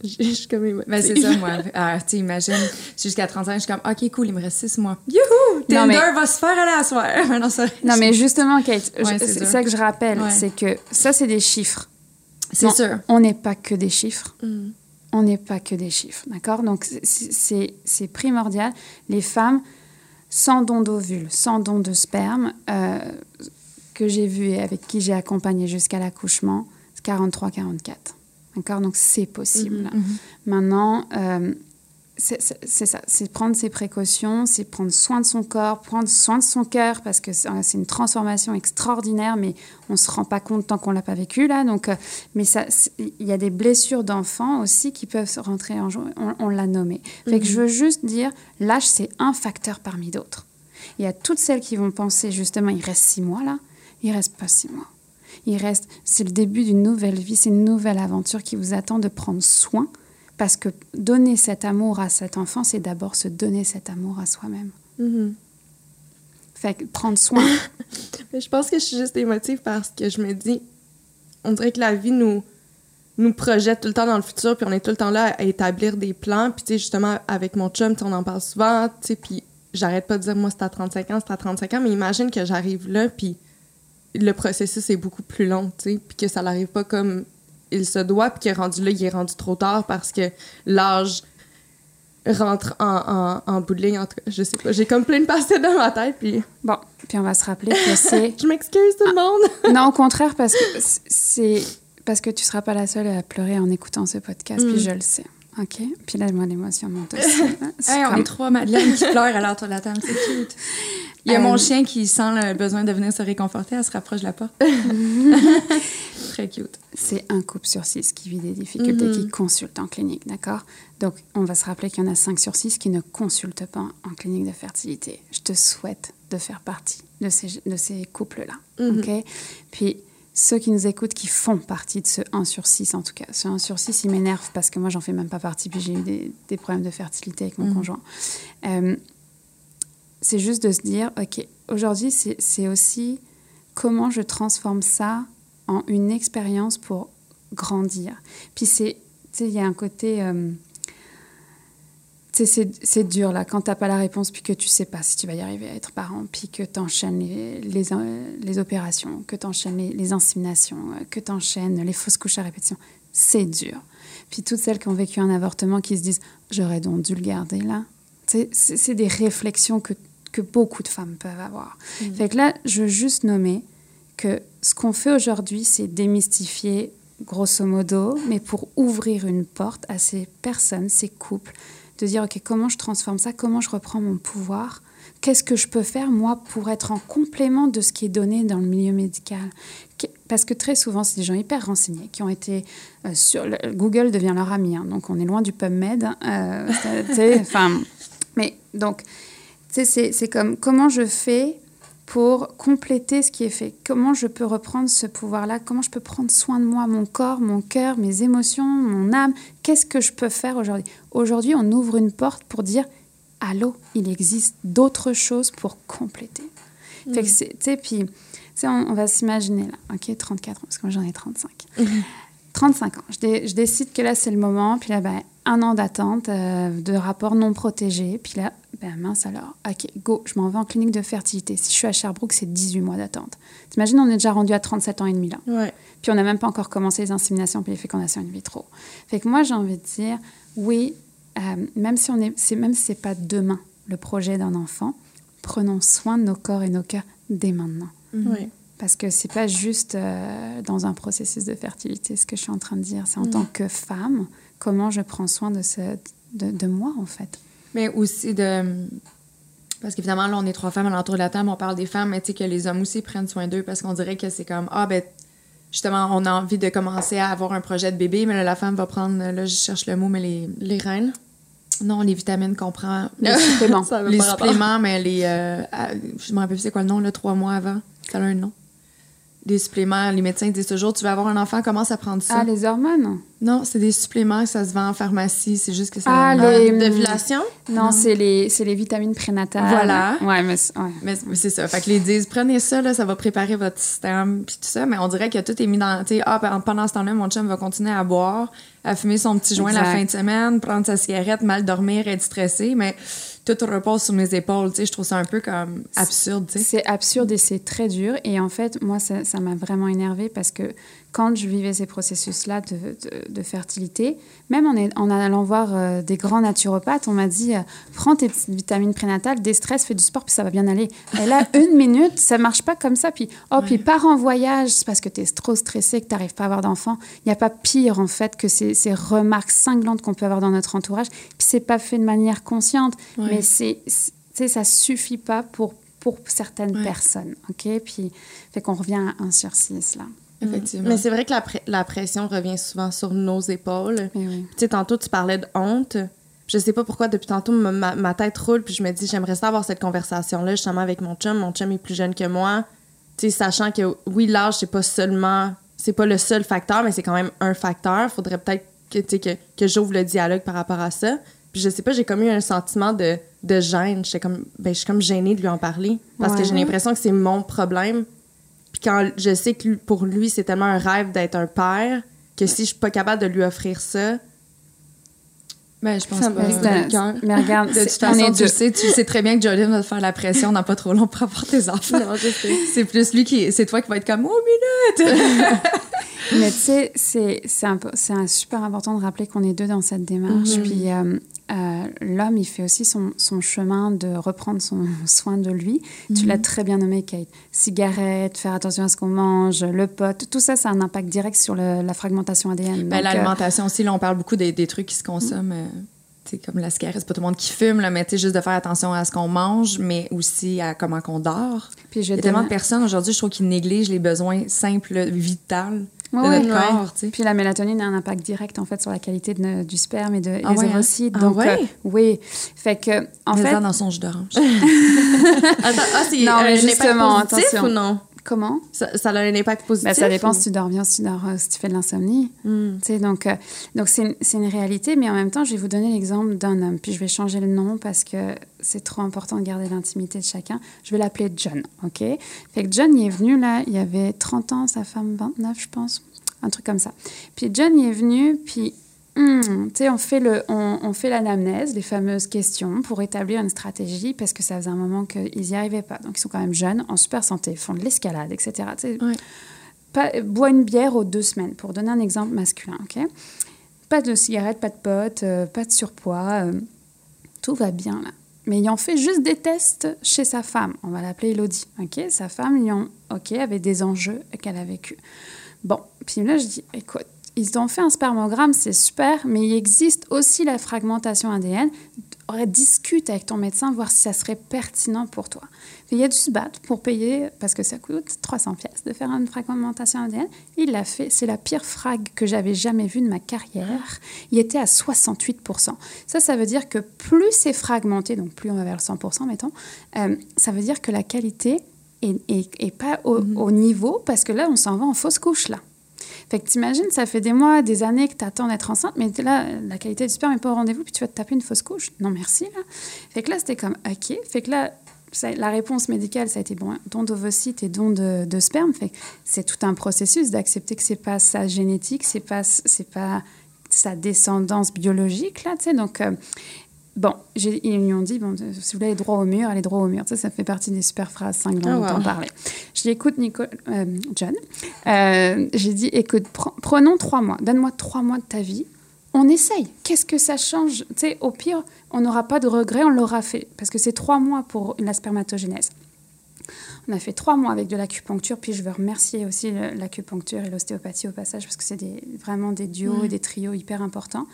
B: Je, suis comme émotive.
A: Ben, c'est ça, moi. Ah, tu sais, imagine, jusqu'à 35, je suis comme, OK, cool, il me reste 6 mois. Youhou! Tinder
C: mais-
A: va se faire aller à soir. non, ça-
C: Non, mais justement, Kate,
A: Ouais, c'est
C: ça que je rappelle,
A: Ouais.
C: c'est que ça, c'est des chiffres.
A: C'est sûr.
C: On n'est pas que des chiffres.
B: Mm.
C: On n'est pas que des chiffres, d'accord? Donc, c'est- primordial. Les femmes sans don d'ovules, sans don de sperme, euh, que j'ai vu et avec qui j'ai accompagné jusqu'à l'accouchement, c'est 43-44. D'accord Donc, c'est possible.
A: Mhm.
C: Maintenant, euh, c'est ça, c'est prendre ses précautions, c'est prendre soin de son corps, prendre soin de son cœur, parce que c'est une transformation extraordinaire, mais on ne se rend pas compte tant qu'on ne l'a pas vécu là. Donc, euh, mais il y a des blessures d'enfants aussi qui peuvent rentrer en jeu. On, on l'a nommé. Fait que je veux juste dire, l'âge c'est un facteur parmi d'autres. Il y a toutes celles qui vont penser justement, il reste six mois là, il reste pas six mois. Il reste, c'est le début d'une nouvelle vie, c'est une nouvelle aventure qui vous attend de prendre soin. Parce que donner cet amour à cet enfant, c'est d'abord se donner cet amour à soi-même.
B: Mhm.
C: Fait que prendre soin.
B: Mais je pense que je suis juste émotive parce que je me dis, on dirait que la vie nous, nous projette tout le temps dans le futur, puis on est tout le temps là à établir des plans. Puis, tu sais, justement, avec mon chum, on en parle souvent, tu sais, puis j'arrête pas de dire, moi, c'est à 35 ans, c'est à 35 ans, mais imagine que j'arrive là, puis le processus est beaucoup plus long, tu sais, puis que ça n'arrive pas comme il se doit, puis qu'il est rendu là, il est rendu trop tard parce que l'âge rentre en, en, en bout de ligne. En tout cas, je sais pas. J'ai comme plein de pastilles dans ma tête, puis
C: Bon, puis on va se rappeler que c'est...
B: je m'excuse tout le monde.
C: non, au contraire, parce que c'est... Parce que tu seras pas la seule à pleurer en écoutant ce podcast,
B: Mm.
C: puis je le sais. OK? Puis là, moi, l'émotion monte aussi. hein. C'est
A: Hey, on est trois Madeleine qui pleurent à l'entour de la table, c'est cute. Il y a
C: Euh,
A: mon chien qui sent le besoin de venir se réconforter, elle se rapproche de la porte. Très cute.
C: c'est un couple sur six qui vit des difficultés,
B: Mhm.
C: qui consulte en clinique, d'accord? Donc, on va se rappeler qu'il y en a cinq sur six qui ne consultent pas en clinique de fertilité. Je te souhaite de faire partie de ces, de ces couples-là,
B: Mhm.
C: ok? Puis, ceux qui nous écoutent, qui font partie de ce 1 sur 6, en tout cas, ce 1 sur 6, il m'énerve parce que moi, j'en fais même pas partie, puis j'ai eu des, des problèmes de fertilité avec mon
A: Mhm.
C: conjoint. Euh, c'est juste de se dire, OK, aujourd'hui, c'est aussi comment je transforme ça en une expérience pour grandir. Puis c'est, il y a un côté, euh, c'est- dur là, quand t'as pas la réponse, puis que tu sais pas si tu vas y arriver à être parent, puis que t'enchaînes les, les, euh, les opérations, que t'enchaînes les, les inséminations, euh, que t'enchaînes les fausses couches à répétition. C'est dur. Puis toutes celles qui ont vécu un avortement qui se disent, j'aurais donc dû le garder là. C'est des réflexions que, que beaucoup de femmes peuvent avoir. Fait que là, je veux juste nommer que ce qu'on fait aujourd'hui, c'est démystifier, grosso modo, mais pour ouvrir une porte à ces personnes, ces couples, de dire, OK, comment je transforme ça? Comment je reprends mon pouvoir? Qu'est-ce que je peux faire, moi, pour être en complément de ce qui est donné dans le milieu médical? Parce que très souvent, c'est des gens hyper renseignés, qui ont été euh, sur... le- Google devient leur ami, hein, donc on est loin du PubMed. hein, euh, enfin, mais donc, c'est c'est comme comment je fais pour compléter ce qui est fait? Comment je peux reprendre ce pouvoir-là? Comment je peux prendre soin de moi, mon corps, mon cœur, mes émotions, mon âme? Qu'est-ce que je peux faire aujourd'hui? Aujourd'hui, on ouvre une porte pour dire Allô, il existe d'autres choses pour compléter. Fait que c'est, puis, on, on va s'imaginer là, ok, 34 ans, parce que moi j'en ai 35. 35 ans. Je, dé- je décide que là, c'est le moment. Puis là, ben, un an d'attente euh, de rapport non protégé. Puis là, ben mince alors. OK, go, je m'en vais en clinique de fertilité. Si je suis à Sherbrooke, c'est 18 mois d'attente. T'imagines, on est déjà rendu à 37 ans et demi là.
B: Ouais.
C: Puis on n'a même pas encore commencé les inséminations puis les fécondations in vitro. Fait que moi, j'ai envie de dire, oui, euh, même si on est, c'est même si c'est pas demain le projet d'un enfant, prenons soin de nos corps et nos cœurs dès maintenant.
B: Ouais.
C: Parce que c'est pas juste euh, dans un processus de fertilité ce que je suis en train de dire. C'est en tant que femme, comment je prends soin de, ce, de, de moi, en fait.
A: Mais aussi de. Parce qu'évidemment, là, on est trois femmes à l'entour de la table, on parle des femmes, mais tu sais que les hommes aussi prennent soin d'eux parce qu'on dirait que c'est comme, ah, ben, justement, on a envie de commencer à avoir un projet de bébé, mais là, la femme va prendre, là, je cherche le mot, mais les.
B: Les reines?
A: Non, les vitamines qu'on prend.
C: Les suppléments.
A: Les suppléments, mais les. euh, à- je me rappelle plus c'est quoi le nom, là, trois mois avant. Ça a un nom. Des suppléments, les médecins disent toujours, tu vas avoir un enfant, commence à prendre ça.
C: Ah, les hormones?
A: Non, c'est des suppléments, ça se vend en pharmacie, c'est juste que ça.
C: Ah, les-
B: D'ovulation.
C: Non, c'est les, c'est les vitamines prénatales.
A: Voilà.
C: Ouais, mais c'est- ouais.
A: Mais c'est- c'est ça. Fait que les disent, prenez ça, là, ça va préparer votre système, puis tout ça. Mais on dirait que tout est mis dans. Tu sais, ah, pendant ce temps-là, mon chum va continuer à boire, à fumer son petit joint la fin de semaine, prendre sa cigarette, mal dormir, être stressé. Mais tout repose sur mes épaules. Tu sais, je trouve ça un peu comme absurde.
C: C'est absurde et c'est très dur. Et en fait, moi, ça ça m'a vraiment énervée parce que quand je vivais ces processus-là de, de- de fertilité, même en, est- en allant voir euh, des grands naturopathes, on m'a dit euh, prends tes petites vitamines prénatales, déstresse, fais du sport, puis ça va bien aller. Et là, une minute, ça marche pas comme ça. Puis, oh, puis pars en voyage, c'est parce que tu es trop stressé, que tu n'arrives pas à avoir d'enfant. Il n'y a pas pire, en fait, que ces, ces remarques cinglantes qu'on peut avoir dans notre entourage. Puis, c'est pas fait de manière consciente,
A: Ouais.
C: mais c'est, ça suffit pas pour, pour certaines
A: Ouais.
C: personnes. OK? Puis, fait qu'on revient à 1 sur 6, là.
A: Effectivement.
B: Mais c'est vrai que la, pression revient souvent sur nos épaules.
C: Mais oui.
B: Tu sais, tantôt, tu parlais de honte. Je sais pas pourquoi, depuis tantôt, ma, tête roule, puis je me dis, j'aimerais ça avoir cette conversation-là, justement, avec mon chum. Mon chum est plus jeune que moi. Tu sais, sachant que, oui, l'âge, c'est pas seulement... C'est pas le seul facteur, mais c'est quand même un facteur. Faudrait peut-être que, que, que j'ouvre le dialogue par rapport à ça. Puis je sais pas, j'ai comme eu un sentiment de, de gêne. J'étais comme... Ben, je suis comme gênée de lui en parler. Parce que j'ai l'impression que c'est mon problème. Puis quand je sais que lui- pour lui, c'est tellement un rêve d'être un père que si je suis pas capable de lui offrir ça,
A: Ben, je pense
B: Ça
A: pas.
C: Mais, regarde,
A: De toute façon, tu le sais, tu sais très bien que Jordan va te faire la pression dans pas trop long pour avoir tes enfants.
B: Non, je sais.
A: C'est plus lui qui. C'est toi qui va être comme, oh, minute!
C: Mais tu sais, c'est, c'est, un, c'est un super important de rappeler qu'on est deux dans cette démarche.
B: Mhm.
C: Puis euh, euh, l'homme, il fait aussi son, son chemin de reprendre son soin de lui. Tu
B: Mhm.
C: l'as très bien nommé, Kate. Cigarette, faire attention à ce qu'on mange, le pot, tout ça, ça a un impact direct sur le- la fragmentation ADN.
A: Ben,
C: euh,
A: L'alimentation aussi, là, on parle beaucoup des, des trucs qui se consomment. euh, tu sais, comme la cigarette, c'est pas tout le monde qui fume, là, mais juste de faire attention à ce qu'on mange, mais aussi à comment qu'on dort.
C: puis je
A: Il y a tellement de personnes aujourd'hui, je trouve, qui négligent les besoins simples, vitaux
C: Ouais,
A: de notre
B: ouais.
A: corps.
C: Puis la mélatonine a un impact direct en fait sur la qualité de- du sperme et, de,
A: Ah
C: des
A: ouais, hein?
C: ovocytes.
B: Ah
C: Donc
B: ouais?
C: euh, oui, fait que en
A: Mets
C: fait
A: dans son jus d'orange.
B: Attends, ah, c'est
C: Non,
B: euh,
C: mais justement,
B: impact positif
C: attention.
B: ou non?
C: comment?
B: Ça, ça a un impact positif?
C: Ben, ça dépend
B: ou-
C: si tu dors bien, si tu, dors, euh, si tu fais de l'insomnie. Tu sais, donc, euh, donc c'est une, c'est une réalité, mais en même temps, je vais vous donner l'exemple d'un homme. Puis je vais changer le nom parce que c'est trop important de garder l'intimité de chacun. Je vais l'appeler John, OK? Fait que John, il est venu là, il avait 30 ans, sa femme 29, je pense, un truc comme ça. Puis John, il est venu, puis tu sais, on fait le, on, on fait l'anamnèse, les fameuses questions pour établir une stratégie parce que ça faisait un moment qu'ils n'y arrivaient pas. Donc ils sont quand même jeunes, en super santé, font de l'escalade, etc.
A: Ouais.
C: pas, boit une bière aux deux semaines, pour donner un exemple masculin, ok? Pas de cigarette, pas de potes, euh, pas de surpoids, euh, tout va bien là. Mais ont fait juste des tests chez sa femme, on va l'appeler Elodie, ok Sa femme, ont, ok, avait des enjeux qu'elle a vécu. Bon, puis là je dis, écoute, ils ont fait un spermogramme, c'est super, mais il existe aussi la fragmentation ADN. Discute avec ton médecin, voir si ça serait pertinent pour toi. Il a dû se battre pour payer, parce que ça coûte 300 pièces de faire une fragmentation ADN. Il l'a fait. C'est la pire frag que j'avais jamais vue de ma carrière. Il était à 68% Ça, ça veut dire que plus c'est fragmenté, donc plus on va vers le 100 mettons, euh, ça veut dire que la qualité est, est- est pas au, au niveau, parce que là, on s'en va en fausse couche, là. Fait que t'imagines, ça fait des mois, des années que t'attends d'être enceinte, mais là, la qualité du sperme n'est pas au rendez-vous, puis tu vas te taper une fausse couche. Non, merci, là. Fait que là, c'était comme, OK. Fait que là, la réponse médicale, ça a été, bon, don d'ovocytes et don de, sperme. Fait c'est tout un processus d'accepter que c'est pas sa génétique, c'est pas, pas sa descendance biologique, là, tu sais. Donc, euh, Bon, ils lui ont dit, bon, euh, si vous voulez aller droit au mur, allez droit au mur. Sais, ça fait partie des super phrases cinglantes
B: Ah,
C: dont
B: wow.
C: on parlait. Je dis, écoute, Nico, euh, John, euh, j'ai dit, écoute, pre- prenons trois mois. Donne-moi trois mois de ta vie. On essaye. Qu'est-ce que ça change? Tu sais, au pire, on n'aura pas de regrets, on l'aura fait. Parce que c'est trois mois pour la spermatogénèse. On a fait trois mois avec de l'acupuncture, puis je veux remercier aussi l'acupuncture et l'ostéopathie au passage, parce que c'est des- vraiment des duos et des trios hyper importants.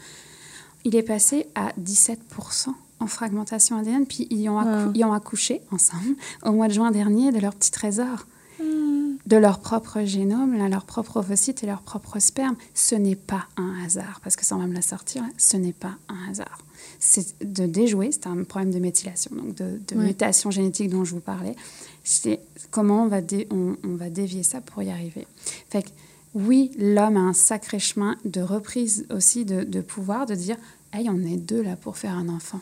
C: Il est passé à 17% en fragmentation ADN, puis ils ont,
B: Wow.
C: ils ont accouché ensemble au mois de juin dernier de leur petit trésor,
B: Hmm.
C: de leur propre génome, là, leur propre ovocyte et leur propre sperme. Ce n'est pas un hasard, parce que ça, on va me la sortir, hein, ce n'est pas un hasard. C'est de déjouer, c'est un problème de méthylation, donc de, de
A: Ouais.
C: mutation génétique dont je vous parlais. C'est comment on va, dé- on, on va dévier ça pour y arriver. Fait que, oui, l'homme a un sacré chemin de reprise aussi de, de pouvoir, de dire Hey, on est deux là pour faire un enfant.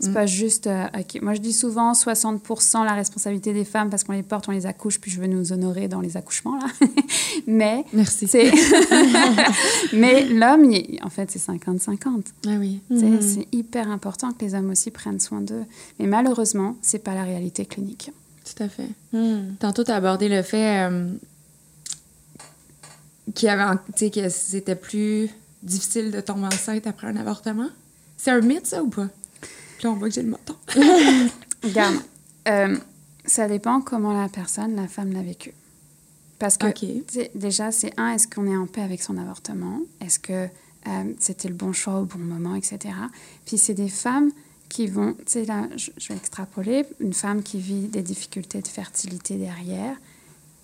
C: C'est
A: Mm.
C: pas juste. euh. Moi, je dis souvent 60% la responsabilité des femmes parce qu'on les porte, on les accouche, puis je veux nous honorer dans les accouchements, là. Mais.
A: Merci.
C: Mais l'homme, en fait, c'est 50-50.
A: Ah oui.
B: Mhm.
C: C'est hyper important que les hommes aussi prennent soin d'eux. Mais malheureusement, c'est pas la réalité clinique.
A: Tout à fait.
B: Hmm.
A: Tantôt, tu as abordé le fait euh, qu'il y avait, tu sais, que c'était plus difficile de tomber enceinte après un avortement. C'est un mythe, ça, ou pas? Puis là, on voit que j'ai le menton.
C: Regarde, euh, ça dépend comment la personne, la femme l'a vécu. Parce que
A: OK.
C: tu sais, déjà, c'est un, est-ce qu'on est en paix avec son avortement? Est-ce que euh, c'était le bon choix au bon moment, etc. Puis c'est des femmes qui vont, tu sais, là, je vais extrapoler, une femme qui vit des difficultés de fertilité derrière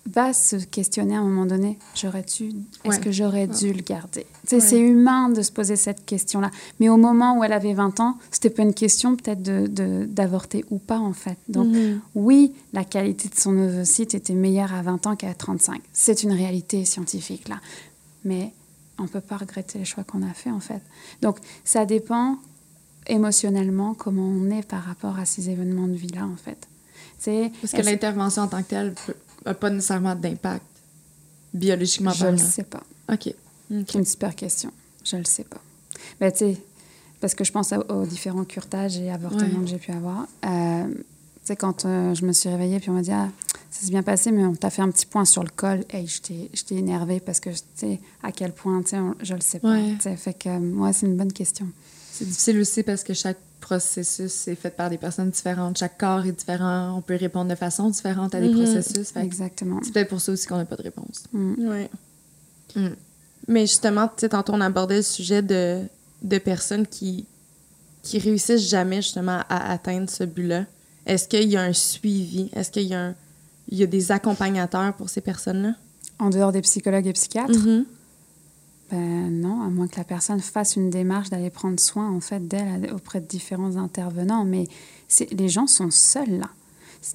C: va se questionner à un moment donné, j'aurais-tu, est-ce
A: Ouais.
C: que j'aurais dû le garder?
A: Ouais.
C: C'est humain de se poser cette question-là. Mais au moment où elle avait 20 ans, c'était pas une question peut-être de, de- d'avorter ou pas, en fait. Donc,
B: Mhm.
C: oui, la qualité de son ovocyte était meilleure à 20 ans qu'à 35. C'est une réalité scientifique, là. Mais on ne peut pas regretter les choix qu'on a faits, en fait. Donc, ça dépend émotionnellement comment on est par rapport à ces événements de vie-là, en fait.
A: Parce que l'intervention en tant que telle n'a pas nécessairement d'impact biologiquement
C: je le
A: parlant.
C: sais pas.
A: OK.
C: C'est une super question. Je le sais pas. Ben, tu sais, parce que je pense à- aux différents curetages et avortements
A: Ouais.
C: que j'ai pu avoir. Euh, tu sais, quand euh, je me suis réveillée, puis on m'a dit, ah, ça s'est bien passé, mais on t'a fait un petit point sur le col. Hey, j'étais énervée parce que, tu sais, à quel point, tu sais, je le sais pas.
A: Ouais.
C: Fait que, euh, moi, c'est une bonne question.
A: C'est difficile aussi parce que chaque processus est fait par des personnes différentes. Chaque corps est différent. On peut répondre de façon différente à des
B: Mhm.
A: processus.
C: Exactement.
A: C'est peut-être pour ça aussi qu'on n'a pas de réponse.
C: Mm.
B: Ouais.
A: Mm.
B: Mais justement, tu sais, tantôt, on abordait le sujet de, de personnes qui, qui réussissent jamais, justement, à atteindre ce but-là. Est-ce qu'il y a un suivi? Est-ce qu'il y a, un- il y a des accompagnateurs pour ces personnes-là?
C: En dehors des psychologues et psychiatres,
B: Mhm.
C: Ben non, à moins que la personne fasse une démarche d'aller prendre soin en fait d'elle auprès de différents intervenants. Mais les gens sont seuls là.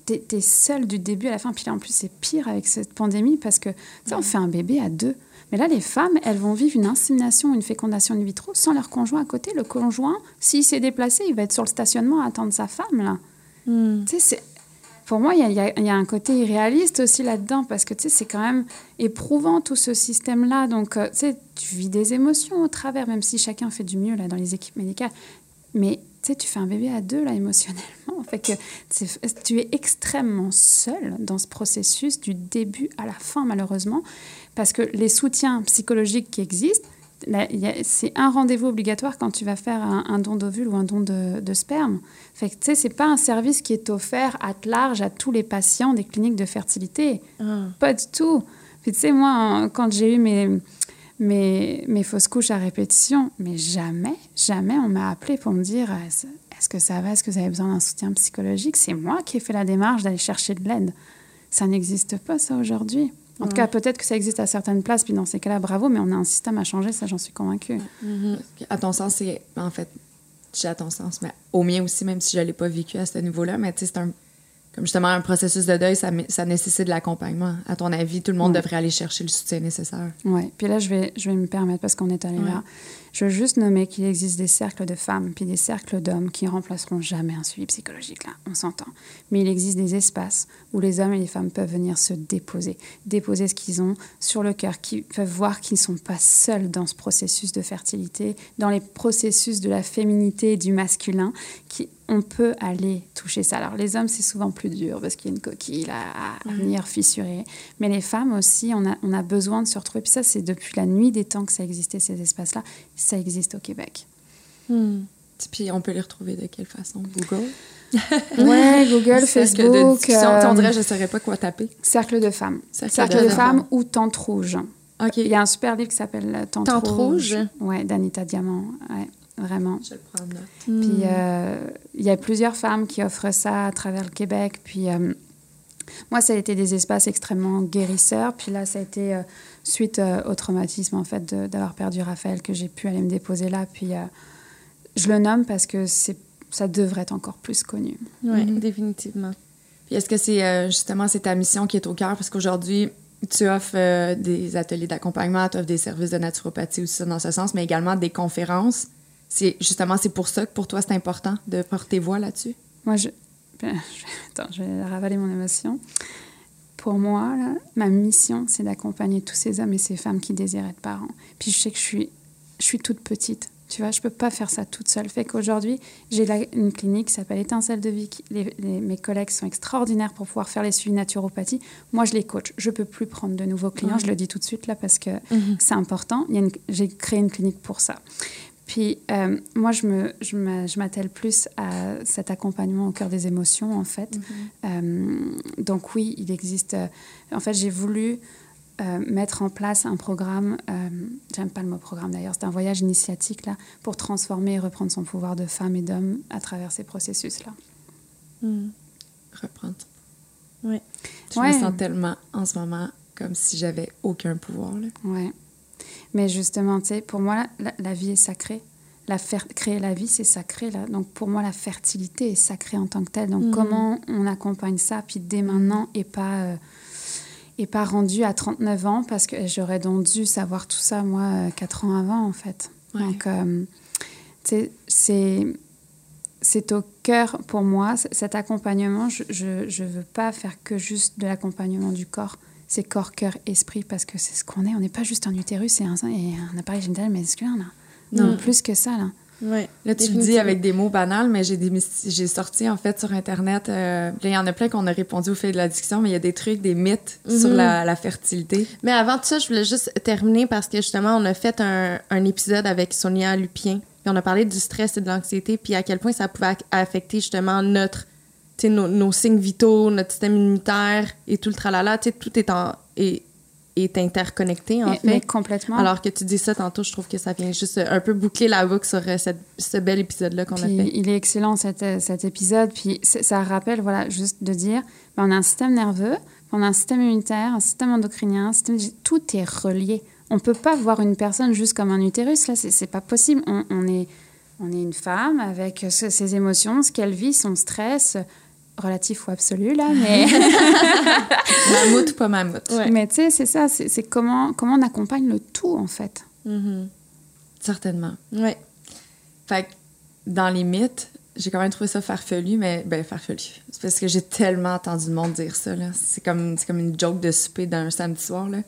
C: T'es es seul du début à la fin. Puis là, en plus, c'est pire avec cette pandémie parce que sais, on fait un bébé à deux. Mais là, les femmes, elles vont vivre une insémination, une fécondation in vitro sans leur conjoint à côté. Le conjoint, s'il s'est déplacé, il va être sur le stationnement à attendre sa femme là.
B: Mm.
C: Tu sais, c'est- pour moi, il y y a- un côté irréaliste aussi là-dedans, parce que tu sais, c'est quand même éprouvant tout ce système-là. Donc, euh, tu sais, tu vis des émotions au travers, même si chacun fait du mieux là dans les équipes médicales. Mais tu sais, tu fais un bébé à deux là émotionnellement. Fait que tu es extrêmement seul dans ce processus du début à la fin, malheureusement, parce que les soutiens psychologiques qui existent, c'est un rendez-vous obligatoire quand tu vas faire un, un don d'ovule ou un don de, de sperme. Fait que, tu sais, c'est pas un service qui est offert à large à tous les patients des cliniques de fertilité.
B: Ah.
C: Pas du tout. Puis, tu sais, moi, quand j'ai eu mes, mes, mes fausses couches à répétition, mais jamais, jamais on m'a appelé pour me dire euh, est-ce est-ce que ça va, est-ce que vous avez besoin d'un soutien psychologique? C'est moi qui ai fait la démarche d'aller chercher de l'aide. Ça n'existe pas, ça, aujourd'hui. En tout cas, peut-être que ça existe à certaines places, puis dans ces cas-là, bravo, mais on a un système à changer, ça, j'en suis convaincue.
B: Mhm.
A: À ton sens, c'est. En fait, j'ai à ton sens, mais au mien aussi, même si je ne l'ai pas vécu à ce niveau-là, mais tu sais, c'est un. Comme justement un processus de deuil, ça, ça nécessite de l'accompagnement. À ton avis, tout le monde
C: Ouais.
A: devrait aller chercher le soutien nécessaire.
C: Oui, puis là, je vais, je vais me permettre, parce qu'on est allé
A: Ouais.
C: là, je veux juste nommer qu'il existe des cercles de femmes puis des cercles d'hommes qui remplaceront jamais un suivi psychologique, là, on s'entend. Mais il existe des espaces où les hommes et les femmes peuvent venir se déposer, déposer ce qu'ils ont sur le cœur, qui peuvent voir qu'ils ne sont pas seuls dans ce processus de fertilité, dans les processus de la féminité et du masculin, qui on peut aller toucher ça. Alors les hommes, c'est souvent plus dur parce qu'il y a une coquille là, à venir fissurer. Mais les femmes aussi, on a, on a besoin de se retrouver. Puis ça, c'est depuis la nuit des temps que ça existait, ces espaces-là. Ça existe au Québec.
B: Mm.
A: Puis on peut les retrouver de quelle façon? Google?
C: Ouais, Google,
A: Cercle de
C: Facebook,
A: discussion.
C: euh,
A: On dirait, je ne saurais pas quoi taper.
C: Cercle de femmes.
A: Cercle
C: Cercle,
A: de
C: de,
A: femmes.
C: ou Tente Rouge. Il y a un super livre qui s'appelle euh, Tente,
B: Tente
C: Rouge.
B: Rouge.
C: Ouais, d'Anita Diamant. Ouais, vraiment.
A: Je le prends en note.
B: Mm.
C: Puis euh, il y a plusieurs femmes qui offrent ça à travers le Québec. Puis euh, moi, ça a été des espaces extrêmement guérisseurs. Puis là, ça a été euh, suite euh, au traumatisme en fait d'avoir perdu Raphaël que j'ai pu aller me déposer là. Puis euh, je le nomme parce que c'est ça devrait être encore plus connu.
B: Ouais,
A: Mhm.
B: définitivement.
A: Puis est-ce que c'est euh, justement c'est ta mission qui est au cœur? Parce qu'aujourd'hui, tu offres euh, des ateliers d'accompagnement, tu offres des services de naturopathie aussi dans ce sens, mais également des conférences. C'est justement c'est pour ça que pour toi c'est important de porter voix là-dessus?
C: Moi, je... ben, je- Attends, je vais ravaler mon émotion. Pour moi, là, ma mission, c'est d'accompagner tous ces hommes et ces femmes qui désirent être parents. Puis je sais que je suis, je suis toute petite. Tu vois, je peux pas faire ça toute seule. Fait qu'aujourd'hui, j'ai une clinique qui s'appelle Étincelle de vie. qui- les- les- mes collègues sont extraordinaires pour pouvoir faire les suivis naturopathie. Moi, je les coach. Je peux plus prendre de nouveaux clients. Je le dis tout de suite là parce que
B: Mhm.
C: c'est important. J'ai créé une clinique pour ça. Puis euh, moi, je me- je m'a- je m'attelle plus à cet accompagnement au cœur des émotions, en fait. Euh, donc oui, il existe. euh, en fait, j'ai voulu euh, mettre en place un programme. euh, J'aime pas le mot programme d'ailleurs. C'est un voyage initiatique là pour transformer et reprendre son pouvoir de femme et d'homme à travers ces processus-là.
B: Mm.
A: Reprendre.
B: Ouais.
A: Je
C: Ouais.
A: me sens tellement en ce moment comme si j'avais aucun pouvoir. Là.
C: Ouais. Mais justement, tu sais, pour moi, la, la vie est sacrée. La fer- créer la vie, c'est sacré. Là. Donc, pour moi, la fertilité est sacrée en tant que telle. Donc,
B: Mhm.
C: comment on accompagne ça, puis dès maintenant, et pas, euh, et pas rendu à 39 ans, parce que j'aurais donc dû savoir tout ça, moi, euh, 4 ans avant, en fait.
A: Ouais.
C: Donc, euh, tu sais, c'est au cœur pour moi, cet accompagnement. Je ne veux pas faire que juste de l'accompagnement du corps. C'est corps, cœur, esprit, parce que c'est ce qu'on est. On n'est pas juste un utérus et un, et un appareil génital masculin, là.
A: Non.
C: Non. Plus que ça, là.
B: Ouais.
A: Là, tu le dis avec des mots banals, mais j'ai sorti en fait sur Internet. euh, il y en a plein qu'on a répondu au fil de la discussion, mais il y a des trucs, des mythes sur
B: Mhm.
A: la, la fertilité.
B: Mais avant tout ça, je voulais juste terminer parce que justement, on a fait un, un épisode avec Sonia Lupien. Puis on a parlé du stress et de l'anxiété, puis à quel point ça pouvait affecter justement notre, nos, nos signes vitaux, notre système immunitaire et tout le tralala. Tout est, en, est, est interconnecté, en
C: Mais-
B: fait.
C: mais complètement.
B: Alors que tu dis ça tantôt, je trouve que ça vient juste un peu boucler la boucle sur euh, cette- ce bel épisode-là qu'on a fait.
C: il est excellent cet, cet épisode. Puis ça rappelle, voilà, juste de dire, ben, on a un système nerveux, on a un système immunitaire, un système endocrinien, un système, tout est relié. On peut pas voir une personne juste comme un utérus. Là, c'est pas possible. On, on est, on est une femme avec ses émotions, ce qu'elle vit, son stress relatif ou absolu là, mais
A: Mammouth ou pas mammouth?
B: Ouais.
C: mais tu sais, c'est ça. C'est comment comment on accompagne le tout en fait.
B: Mhm.
A: Certainement.
B: Ouais.
A: Fait que dans les mythes, j'ai quand même trouvé ça farfelu, mais ben farfelu. C'est parce que j'ai tellement entendu le monde dire ça. là. C'est comme, c'est comme une joke de souper d'un samedi soir. Là.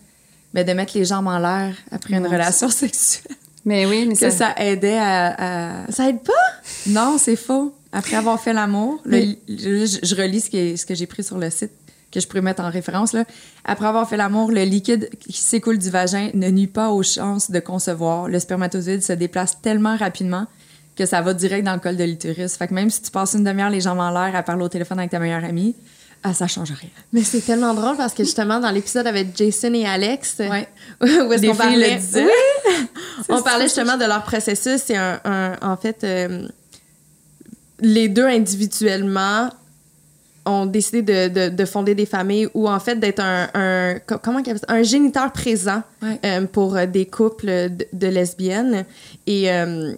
A: Mais de mettre les jambes en l'air après une relation sexuelle,
C: Mais oui, mais
A: que
C: ça,
A: ça aidait à, à-
B: Ça aide pas?
A: Non, c'est faux. Après avoir fait l'amour, je, je relis ce, que j'ai pris sur le site, que je pourrais mettre en référence. Là. Après avoir fait l'amour, le liquide qui s'écoule du vagin ne nuit pas aux chances de concevoir. Le spermatozoïde se déplace tellement rapidement que ça va direct dans le col de l'utérus. Fait que même si tu passes une demi-heure les jambes en l'air à parler au téléphone avec ta meilleure amie, ah, ça change rien.
B: Mais c'est tellement drôle parce que justement, dans l'épisode avec Jason et Alex,
A: Ouais.
B: où est-ce qu'on parlait,
A: le disaient.
B: Oui. on parlait justement de leur processus. C'est un, un- en fait, euh, les deux individuellement ont décidé de, de, de fonder des familles ou en fait d'être un, un co- comment un géniteur présent
A: Ouais.
B: euh, pour euh, des couples de, de lesbiennes et euh,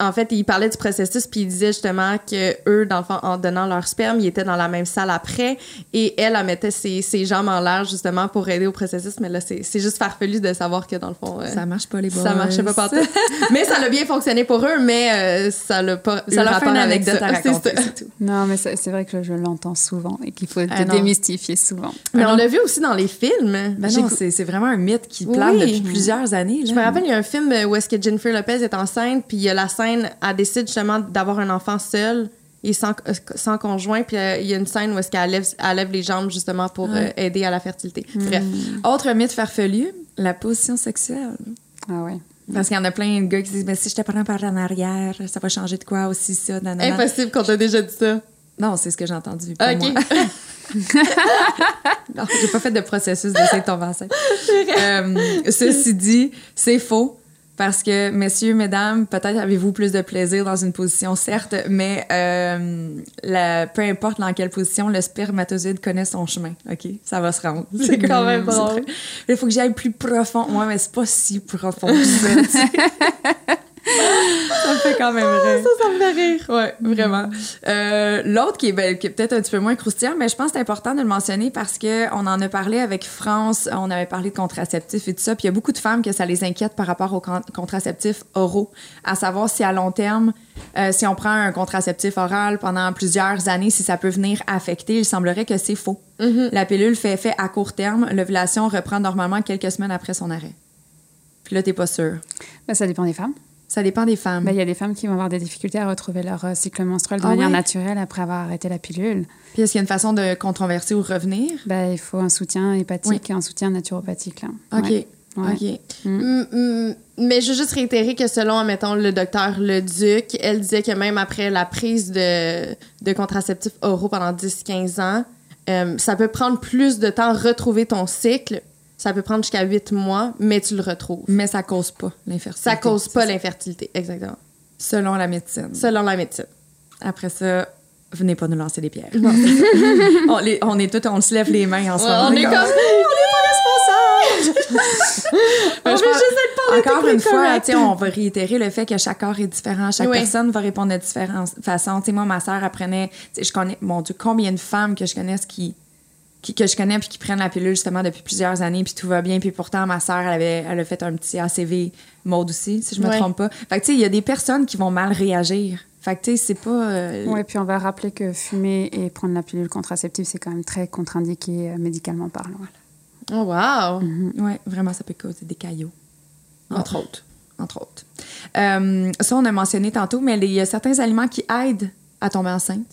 B: en fait, il parlait du processus, puis il disait justement que eux, dans le fond, en donnant leur sperme, ils étaient dans la même salle après, et elle, elle mettait ses, ses jambes en l'air justement pour aider au processus. Mais là, c'est c'est juste farfelu de savoir que dans le fond, euh,
A: Ça marche pas, les boys.
B: ça marchait pas partout. mais ça l'a bien fonctionné pour eux, mais euh, ça l'a pas.
A: Ça leur fait une
B: avec
A: anecdote
B: ça.
A: à raconter,
B: C'est ça.
A: c'est tout.
C: non, mais c'est c'est vrai que je l'entends souvent et qu'il faut
A: Ah, non.
C: démystifier souvent.
B: Mais
A: Ah
B: on l'a vu aussi dans les films.
A: Ben c'est c'est vraiment un mythe qui plane
B: Oui.
A: depuis plusieurs années.
B: Je
A: là.
B: me rappelle, il y a un film où est-ce que Jennifer Lopez est enceinte, puis il y a la scène, elle décide justement d'avoir un enfant seul et sans, sans conjoint, puis euh, il y a une scène où est-ce qu'elle lève, elle lève les jambes justement pour
A: Ouais.
B: euh, aider à la fertilité. Bref.
A: Autre mythe farfelu, la position sexuelle.
C: Ah ouais.
A: Parce qu'il y en a plein de gars qui disent, mais si je te prends par en arrière, ça va changer de quoi aussi, ça, nanana.
B: Impossible qu'on t'a déjà dit ça.
A: Non, c'est ce que j'ai entendu. pas
B: OK.
A: moi. Non, j'ai pas fait de processus d'essayer de tomber enceinte. Euh, ceci dit, c'est faux. Parce que, messieurs, mesdames, peut-être avez-vous plus de plaisir dans une position, certes, mais euh, la- peu importe dans quelle position, le spermatozoïde connaît son chemin, OK? Ça va se rendre.
B: C'est quand même drôle.
A: Il faut que j'aille plus profond. Ouais, mais c'est pas si profond que ça. Ça me fait quand même rire.
B: Ça, ça me fait rire.
A: Ouais, vraiment. Euh, L'autre qui est, ben, qui est peut-être un petit peu moins croustillant, mais je pense que c'est important de le mentionner parce que on en a parlé avec France, on avait parlé de contraceptifs et tout ça, puis il y a beaucoup de femmes que ça les inquiète par rapport aux con- contraceptifs oraux, à savoir si à long terme, euh, si on prend un contraceptif oral pendant plusieurs années, si ça peut venir affecter. Il semblerait que c'est faux. La pilule fait effet à court terme, l'ovulation reprend normalement quelques semaines après son arrêt. Puis là, t'es pas sûr.
C: Ben, ça dépend des femmes.
A: Ça dépend des femmes.
C: Ben, Il y a des femmes qui vont avoir des difficultés à retrouver leur euh, cycle menstruel de
A: Ah
C: manière
A: ouais?
C: naturelle après avoir arrêté la pilule.
A: Puis est-ce qu'il y a une façon de controverser ou revenir?
C: Ben, il faut un soutien hépatique et un soutien naturopathique. Là.
A: OK.
C: Ouais. Ouais.
A: OK.
B: Mm, mm, Mais je veux juste réitérer que selon, admettons, le docteur Leduc, elle disait que même après la prise de, de contraceptifs oraux pendant 10-15 ans, euh, ça peut prendre plus de temps à retrouver ton cycle. Ça peut prendre jusqu'à 8 mois, mais tu le retrouves.
A: Mais ça cause pas l'infertilité.
B: Ça cause pas l'infertilité, exactement.
A: Selon la médecine.
B: Selon la médecine.
A: Après ça, venez pas nous lancer des pierres. on, les- on est tous, on se lève les mains ensemble.
B: on est comme...
A: Mais
B: On
A: je
B: veut
A: pense-
B: juste être
A: Encore une fois, on va réitérer le fait que chaque corps est différent. Chaque
B: Oui.
A: personne va répondre de différentes façons. Tu sais, moi, ma sœur apprenait, je connais, mon Dieu, combien de femmes que je connais qui, qui- que je connais puis qui prennent la pilule justement depuis plusieurs années puis tout va bien puis pourtant ma sœur elle avait elle a fait un petit ACV mode aussi si je me
B: Ouais.
A: trompe pas. Fait que tu sais il y a des personnes qui vont mal réagir. Fait que tu sais c'est pas euh,
C: Ouais, puis on va rappeler que fumer et prendre la pilule contraceptive, c'est quand même très contre-indiqué euh, médicalement parlant.
B: Oh, wow!
A: Ouais, vraiment, ça peut causer des caillots. Entre autres. Entre autres. Euh, ça, on a mentionné tantôt, mais il y a certains aliments qui aident à tomber enceinte.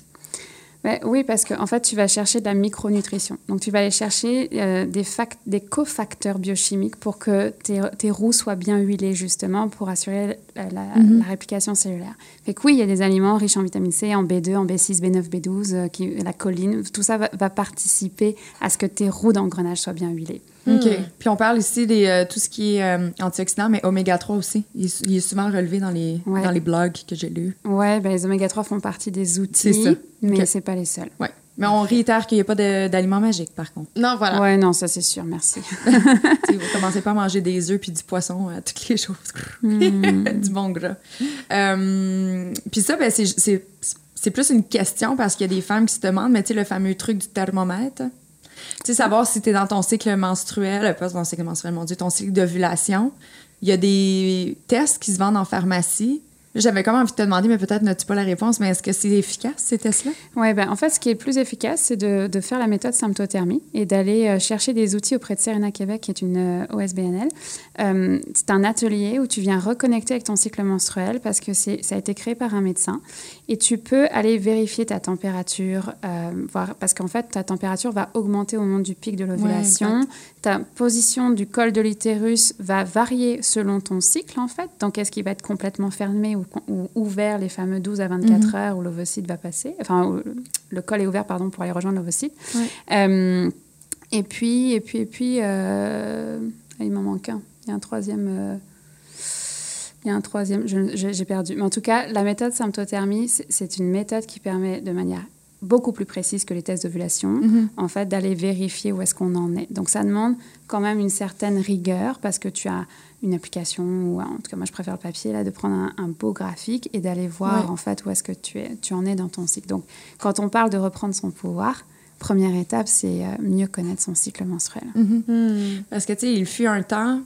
C: Oui, parce qu'en en fait, tu vas chercher de la micronutrition. Donc, tu vas aller chercher euh, des, des cofacteurs biochimiques pour que tes, tes, roues soient bien huilées, justement, pour assurer la,
A: Mhm.
C: la, réplication cellulaire. Fait que oui, il y a des aliments riches en vitamine C, en B2, en B6, B9, B12, euh, qui, la choline. Tout ça va, va, participer à ce que tes roues d'engrenage soient bien huilées.
A: OK. Puis on parle ici de euh, tout ce qui est euh, antioxydant, mais oméga 3 aussi. Il, il, est souvent relevé dans les,
C: ouais.
A: dans les blogs que j'ai lus.
C: Oui, ben, les oméga 3 font partie des outils,
A: ça.
C: mais
A: Okay.
C: c'est pas les seuls.
A: Ouais. Mais on réitère qu'il n'y a pas d'aliments magiques, par contre.
B: Non, voilà.
C: Ouais, non, ça c'est sûr, merci.
A: vous commencez pas à manger des œufs puis du poisson à toutes les choses. Mm. du bon gras. Euh, puis ça, ben, c'est plus une question parce qu'il y a des femmes qui se demandent, mais tu sais, le fameux truc du thermomètre. Tu sais, savoir si tu es dans ton cycle menstruel, pas dans cycle menstruel, mon Dieu, ton cycle d'ovulation. Il y a des tests qui se vendent en pharmacie. J'avais comme envie de te demander, mais peut-être n'as-tu pas la réponse, mais est-ce que c'est efficace, ces tests-là?
C: Oui, ben, en fait, ce qui est plus efficace, c'est de, de, faire la méthode symptothermie et d'aller euh, chercher des outils auprès de Serena Québec, qui est une euh, OSBNL. Euh, c'est un atelier où tu viens reconnecter avec ton cycle menstruel parce que ça a été créé par un médecin et tu peux aller vérifier ta température, voir, parce qu'en fait, ta température va augmenter au moment du pic de l'ovulation. Ouais, ta position du col de l'utérus va varier selon ton cycle, en fait. Donc, est-ce qu'il va être complètement fermé ou, ou, ouvert les fameux 12 à 24 mm -hmm. heures où l'ovocyte va passer Enfin, le col est ouvert, pardon, pour aller rejoindre l'ovocyte. Euh, et puis, et puis, et puis, euh, il m'en manque un. Il y a un troisième. Euh, il y a un troisième, j'ai perdu. Mais en tout cas, la méthode symptothermie, c'est une méthode qui permet de manière beaucoup plus précise que les tests d'ovulation, mm -hmm. en fait, d'aller vérifier où est-ce qu'on en est. Donc, ça demande quand même une certaine rigueur parce que tu as une application, ou en tout cas, moi, je préfère le papier, là, de prendre un, un beau graphique et d'aller voir, ouais. en fait, où est-ce que tu, es, tu en es dans ton cycle. Donc, quand on parle de reprendre son pouvoir, première étape, c'est euh, mieux connaître son cycle menstruel.
A: Mm -hmm. mm. Parce que, tu sais, il fut un temps,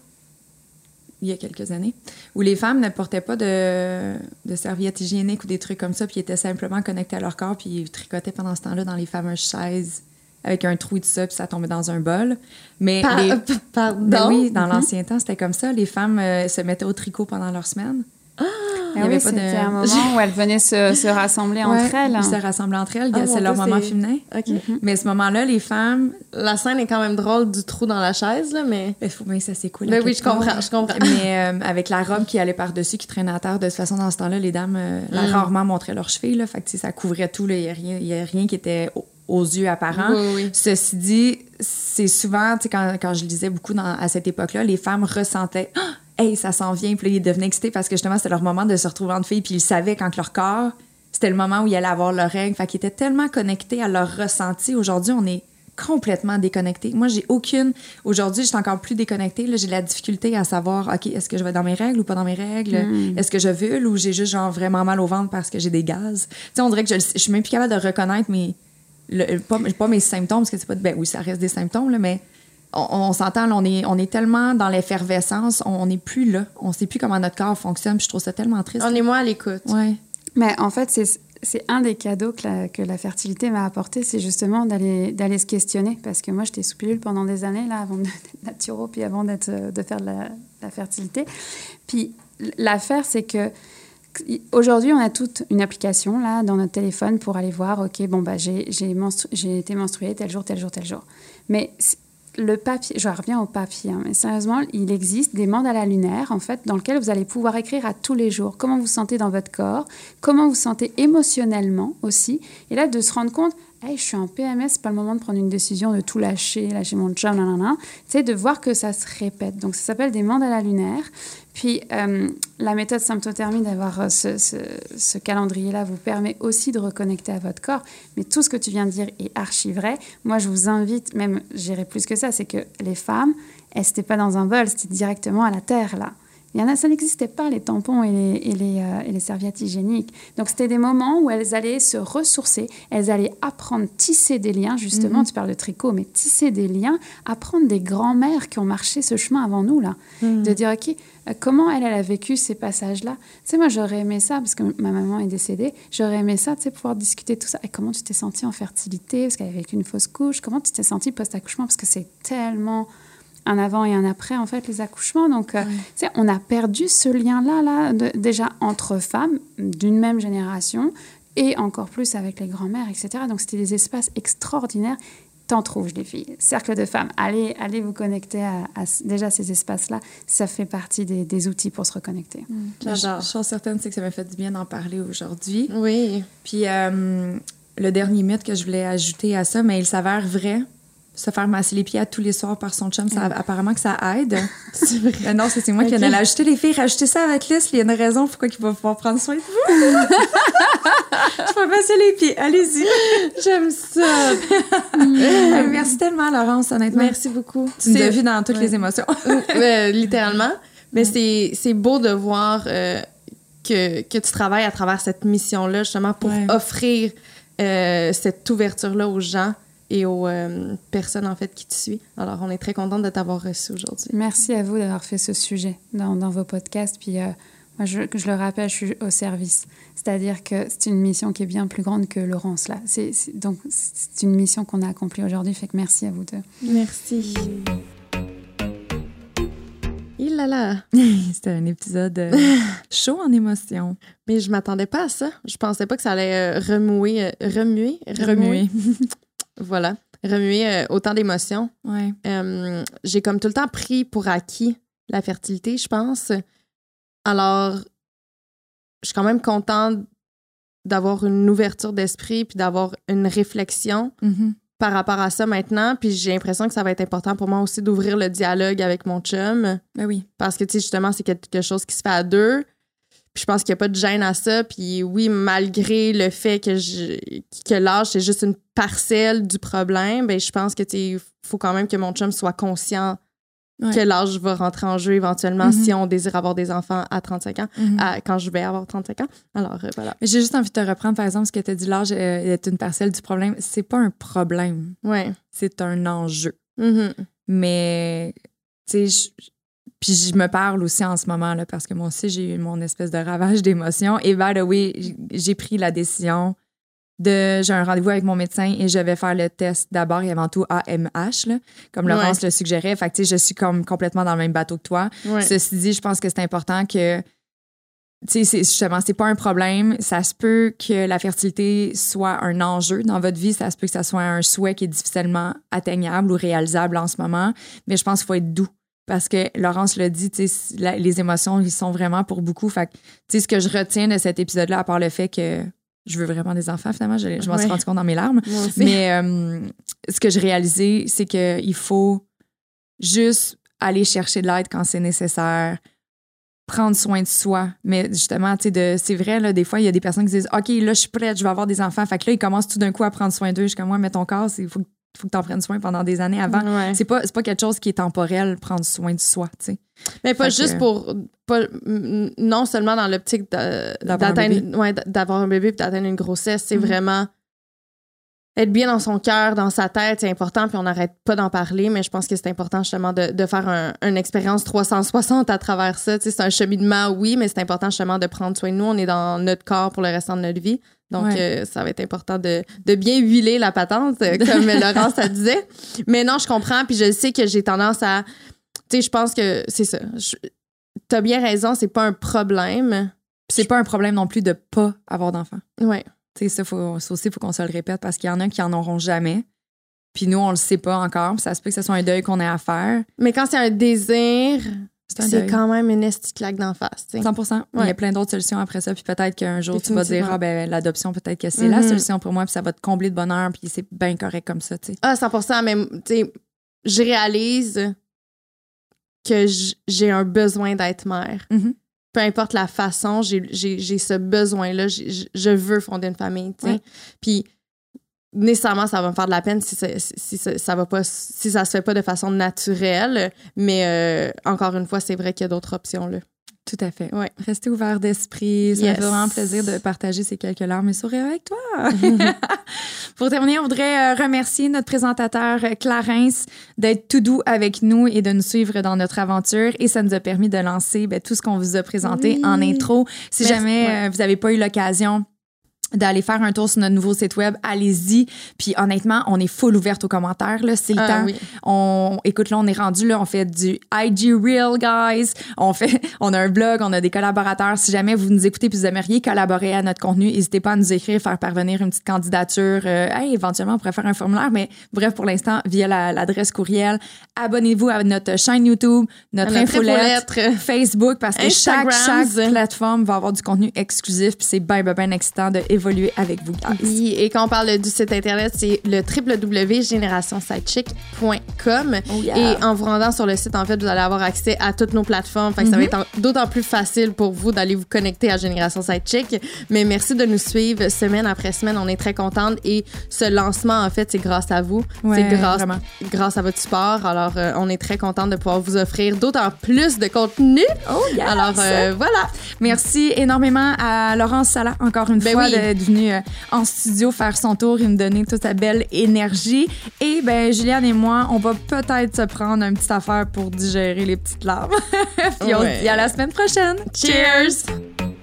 A: il y a quelques années, où les femmes ne portaient pas de, de serviettes hygiéniques ou des trucs comme ça, puis étaient simplement connectées à leur corps, puis ils tricotaient pendant ce temps-là dans les fameuses chaises avec un trou tout ça, puis ça tombait dans un bol. Mais
B: Par,
A: les...
B: Pardon?
A: Ben oui, dans mm -hmm. l'ancien temps, c'était comme ça. Les femmes euh, se mettaient au tricot pendant leur semaine.
C: Ah, oui, c'était de... un moment où elles venaient se, se rassembler
A: ouais,
C: entre elles.
A: Ils se rassemblaient entre elles.
B: Ah,
A: c'est leur moment féminin.
B: Okay. Mm
A: -hmm. Mais ce moment-là, les femmes...
B: La scène est quand même drôle du trou dans la chaise, là, mais...
A: Il faut bien que ça s'écoule.
B: Ben oui, je comprends, je comprends.
A: Mais euh, avec la robe qui allait par-dessus, qui traînait à terre, de toute façon, dans ce temps-là, les dames euh, mm. rarement montraient leurs chevilles. Là, fait que, ça couvrait tout. Il n'y a, rien, y a rien qui était aux yeux apparents.
B: Oui, oui.
A: Ceci dit, c'est souvent, quand, quand je lisais beaucoup dans, à cette époque-là, les femmes ressentaient Hey, ça s'en vient. Puis là, ils devenaient excités parce que justement, c'était leur moment de se retrouver entre filles. Puis ils savaient quand leur corps, c'était le moment où ils allaient avoir leurs règles. Fait qu'ils étaient tellement connectés à leur ressenti. Aujourd'hui, on est complètement déconnectés. Moi, j'ai aucune. Aujourd'hui, je suis encore plus déconnectée. J'ai la difficulté à savoir, OK, est-ce que je vais dans mes règles ou pas dans mes règles? Mm. Est-ce que je vule ou j'ai juste genre vraiment mal au ventre parce que j'ai des gaz? Tu sais, on dirait que je, je suis même plus capable de reconnaître mes. Le, pas, pas, mes symptômes, parce que c'est pas. Ben oui, ça reste des symptômes, là, mais on, on s'entend, on est, on est tellement dans l'effervescence, on n'est plus là. On sait plus comment notre corps fonctionne, puis je trouve ça tellement triste.
B: On est moins à l'écoute.
A: Ouais.
C: Mais en fait, c'est c'est un des cadeaux que la, que la fertilité m'a apporté, c'est justement d'aller d'aller se questionner. Parce que moi, j'étais sous pilule pendant des années, là, avant d'être naturo, puis avant d'être de faire de la, la fertilité. Puis l'affaire, c'est que Aujourd'hui, on a toute une application là dans notre téléphone pour aller voir, ok, bon bah j'ai menstru été menstruée tel jour, tel jour, tel jour. Mais le papier, je reviens au papier, hein, mais sérieusement, il existe des mandalas lunaires en fait dans lesquels vous allez pouvoir écrire à tous les jours. Comment vous sentez dans votre corps, comment vous sentez émotionnellement aussi, et là de se rendre compte, hey, je suis en PMS, c'est pas le moment de prendre une décision de tout lâcher, lâcher mon job, nanana. Tu de voir que ça se répète. Donc ça s'appelle des mandalas lunaires. Puis euh, la méthode symptothermie d'avoir ce, ce, ce calendrier-là vous permet aussi de reconnecter à votre corps. Mais tout ce que tu viens de dire est archi vrai. Moi, je vous invite, même, j'irai plus que ça, c'est que les femmes, elles n'étaient pas dans un bol, c'était directement à la terre, là. Il y en a, ça n'existait pas, les tampons et les, et les, euh, et les serviettes hygiéniques. Donc, c'était des moments où elles allaient se ressourcer, elles allaient apprendre, tisser des liens, justement, -hmm. tu parles de tricot, mais tisser des liens, apprendre des grands-mères qui ont marché ce chemin avant nous, là. -hmm. De dire, OK, euh, comment elle, elle a vécu ces passages-là? Tu sais, moi, j'aurais aimé ça, parce que ma maman est décédée, j'aurais aimé ça, tu sais, pouvoir discuter de tout ça. Et comment tu t'es sentie en fertilité, parce qu'elle avait vécu une fausse couche, comment tu t'es sentie post-accouchement, parce que c'est tellement un avant et un après, en fait, les accouchements. Donc, euh, tu sais, on a perdu ce lien-là, là, de- déjà entre femmes d'une même génération et encore plus avec les grands-mères, etc. Donc, c'était des espaces extraordinaires. T'en trouves, les filles. Cercle de femmes. Allez, allez vous connecter à, à déjà ces espaces-là. Ça fait partie des, des outils pour se reconnecter.
A: Je,
B: J'adore.
A: je suis certaine c'est que ça m'a fait du bien d'en parler aujourd'hui.
B: Oui.
A: Puis euh, le dernier mythe que je voulais ajouter à ça, mais il s'avère vrai. Se faire masser les pieds à tous les soirs par son chum, ça, apparemment que ça aide.
B: C'est vrai.
A: Non, c'est moi qui en allais ajouter les filles. Rajoutez ça à votre liste. Il y a une raison pourquoi il va pouvoir prendre soin de vous. je vais masser les pieds. Allez-y.
B: J'aime ça.
A: Euh, Merci tellement, Laurence, honnêtement.
B: Merci beaucoup.
A: Tu nous as vu dans toutes
B: ouais.
A: les émotions.
B: Euh, littéralement. Mais c'est c'est beau de voir euh, que, que tu travailles à travers cette mission-là, justement, pour
A: Ouais.
B: offrir euh, cette ouverture-là aux gens et aux euh, personnes, en fait, qui te suivent. Alors, on est très contente de t'avoir reçu aujourd'hui.
C: Merci à vous d'avoir fait ce sujet dans, dans vos podcasts. Puis, euh, moi, je, je le rappelle, je suis au service. C'est-à-dire que c'est une mission qui est bien plus grande que Laurence, là. C'est, c'est- donc, c'est une mission qu'on a accomplie aujourd'hui. Fait que merci à vous deux.
B: Merci. Il là là.
A: C'était un épisode euh, chaud en émotion.
B: Mais je m'attendais pas à ça. Je pensais pas que ça allait euh, remouer, euh, remuer,
A: Remué.
B: Voilà, remuer euh, autant d'émotions.
A: Ouais.
B: Euh, j'ai comme tout le temps pris pour acquis la fertilité, je pense. Alors, je suis quand même contente d'avoir une ouverture d'esprit puis d'avoir une réflexion
A: Mhm.
B: par rapport à ça maintenant. Puis j'ai l'impression que ça va être important pour moi aussi d'ouvrir le dialogue avec mon chum
A: Ben oui.
B: parce que, tu sais, justement, c'est quelque chose qui se fait à deux. Puis je pense qu'il n'y a pas de gêne à ça. Puis oui, malgré le fait que, je, que l'âge, c'est juste une parcelle du problème, ben je pense que, tu sais, il faut quand même que mon chum soit conscient
A: Ouais.
B: que l'âge va rentrer en jeu éventuellement
A: Mhm.
B: si on désire avoir des enfants à 35 ans,
A: Mhm.
B: à- quand je vais avoir 35 ans. Alors, euh, voilà.
A: J'ai juste envie de te reprendre, par exemple, ce que tu as dit, l'âge euh, est une parcelle du problème. C'est pas un problème,
B: Ouais.
A: c'est un enjeu.
B: Mhm.
A: Mais, tu sais, je- puis je me parle aussi en ce moment, là, parce que moi aussi, j'ai eu mon espèce de ravage d'émotions. Et by the way, j'ai pris la décision de. J'ai un rendez-vous avec mon médecin et je vais faire le test d'abord et avant tout AMH, là, comme Laurence le suggérait. Fait que, tu sais, je suis comme complètement dans le même bateau que toi.
B: Ouais.
A: Ceci dit, je pense que c'est important que, tu sais, c'est- justement, c'est pas un problème. Ça se peut que la fertilité soit un enjeu dans votre vie. Ça se peut que ça soit un souhait qui est difficilement atteignable ou réalisable en ce moment. Mais je pense qu'il faut être doux. Parce que Laurence l'a dit, tu sais, la- les émotions, ils sont vraiment pour beaucoup. Fait que, tu sais, ce que je retiens de cet épisode-là, à part le fait que je veux vraiment des enfants, finalement, je, je m'en suis rendu compte dans mes larmes. Mais euh, ce que j'ai réalisé, c'est qu'il faut juste aller chercher de l'aide quand c'est nécessaire, prendre soin de soi. Mais justement, tu sais, c'est vrai, là, des fois, il y a des personnes qui disent OK, là, je suis prête, je vais avoir des enfants. Fait que là, ils commencent tout d'un coup à prendre soin d'eux. Je suis comme moi, mais ton corps, il faut, faut que tu en prennes soin pendant des années avant.
B: Ouais.
A: C'est pas, pas quelque chose qui est temporel, prendre soin de soi, tu sais.
B: Mais pas
A: Fait
B: juste
A: que-
B: pour. Pas, non seulement dans l'optique
A: D'avoir un
B: d'atteindre ouais, d- d'avoir un bébé puis d'atteindre une grossesse, c'est
A: Mhm.
B: vraiment être bien dans son cœur, dans sa tête, c'est important, puis on n'arrête pas d'en parler, mais je pense que c'est important justement de, de faire un- une expérience 360 à travers ça. Tu sais, C'est un cheminement, oui, mais c'est important justement de prendre soin de nous. On est dans notre corps pour le restant de notre vie. Donc,
A: Ouais.
B: euh, ça va être important de, de bien huiler la patente, euh, comme Laurence ça disait. Mais non, je comprends, puis je sais que j'ai tendance à tu sais, je pense que c'est ça. T'as bien raison, c'est pas un problème.
A: C'est pas un problème non plus de pas avoir d'enfants.
B: Ouais.
A: Tu sais, ça, faut, ça aussi, il faut qu'on se le répète parce qu'il y en a qui en auront jamais. Puis nous, on le sait pas encore. Puis ça se peut que ce soit un deuil qu'on ait à faire.
B: Mais quand c'est un désir,
A: C'est
B: quand même une esti claque d'en face. tu sais.
A: 100 Il y
B: Ouais.
A: a plein d'autres solutions après ça. Puis peut-être qu'un jour, tu vas dire, ah, ben, l'adoption, peut-être que c'est la
B: Mhm.
A: solution pour moi. Puis ça va te combler de bonheur. Puis c'est bien correct comme ça, tu sais.
B: Ah, 100 mais je réalise que j'ai un besoin d'être mère.
A: Mhm.
B: Peu importe la façon, j'ai- ce besoin-là. Je veux fonder une famille.
A: Ouais.
B: Puis nécessairement, ça va me faire de la peine si, ça- si, ça- ça va pas, si ça se fait pas de façon naturelle. Mais euh, encore une fois, c'est vrai qu'il y a d'autres options, là.
A: Tout à fait.
B: Ouais.
A: Restez ouvert d'esprit. Ça
B: Yes.
A: fait vraiment plaisir de partager ces quelques larmes et sourires avec toi. Pour terminer, on voudrait euh, remercier notre présentateur euh, Clarence d'être tout doux avec nous et de nous suivre dans notre aventure. Et ça nous a permis de lancer ben, tout ce qu'on vous a présenté
B: Oui.
A: en intro. Si
B: Merci.
A: jamais
B: Ouais.
A: vous n'avez pas eu l'occasion d'aller faire un tour sur notre nouveau site web, allez-y. Puis honnêtement, on est full ouverte aux commentaires là, c'est le
B: Ah,
A: temps.
B: oui.
A: On écoute là, on est rendu là, on fait du IG Real guys, on fait on a un blog, on a des collaborateurs. Si jamais vous nous écoutez puis vous aimeriez collaborer à notre contenu, n'hésitez pas à nous écrire, faire parvenir une petite candidature. Euh, hey, éventuellement on pourrait faire un formulaire, mais bref pour l'instant via la- l'adresse courriel. Abonnez-vous à notre chaîne YouTube, notre,
B: notre
A: infolettre,
B: infolettre.
A: Facebook parce que chaque, chaque plateforme va avoir du contenu exclusif puis c'est bien bien bien excitant de évoluer avec vous guys.
B: Oui, et quand on parle du site internet, c'est le www.générationsidechick.com.
A: Oh yeah.
B: Et en vous rendant sur le site, en fait, vous allez avoir accès à toutes nos plateformes. Fait que ça va être en- d'autant plus facile pour vous d'aller vous connecter à Génération Sidechick. Mais merci de nous suivre semaine après semaine. On est très contente. Et ce lancement, en fait, c'est grâce à vous.
A: Ouais,
B: c'est grâce,
A: vraiment.
B: grâce à votre support. Alors, euh, on est très contente de pouvoir vous offrir d'autant plus de contenu.
A: Oh yes!
B: Alors, euh, voilà.
A: Merci énormément à Laurence Sala, encore une
B: Ben
A: fois,
B: oui.
A: D'être venue euh, en studio faire son tour et me donner toute sa belle énergie. Et ben Juliane et moi, on va peut-être se prendre une petite affaire pour digérer les petites larmes. Puis on se dit à la semaine prochaine.
B: Cheers!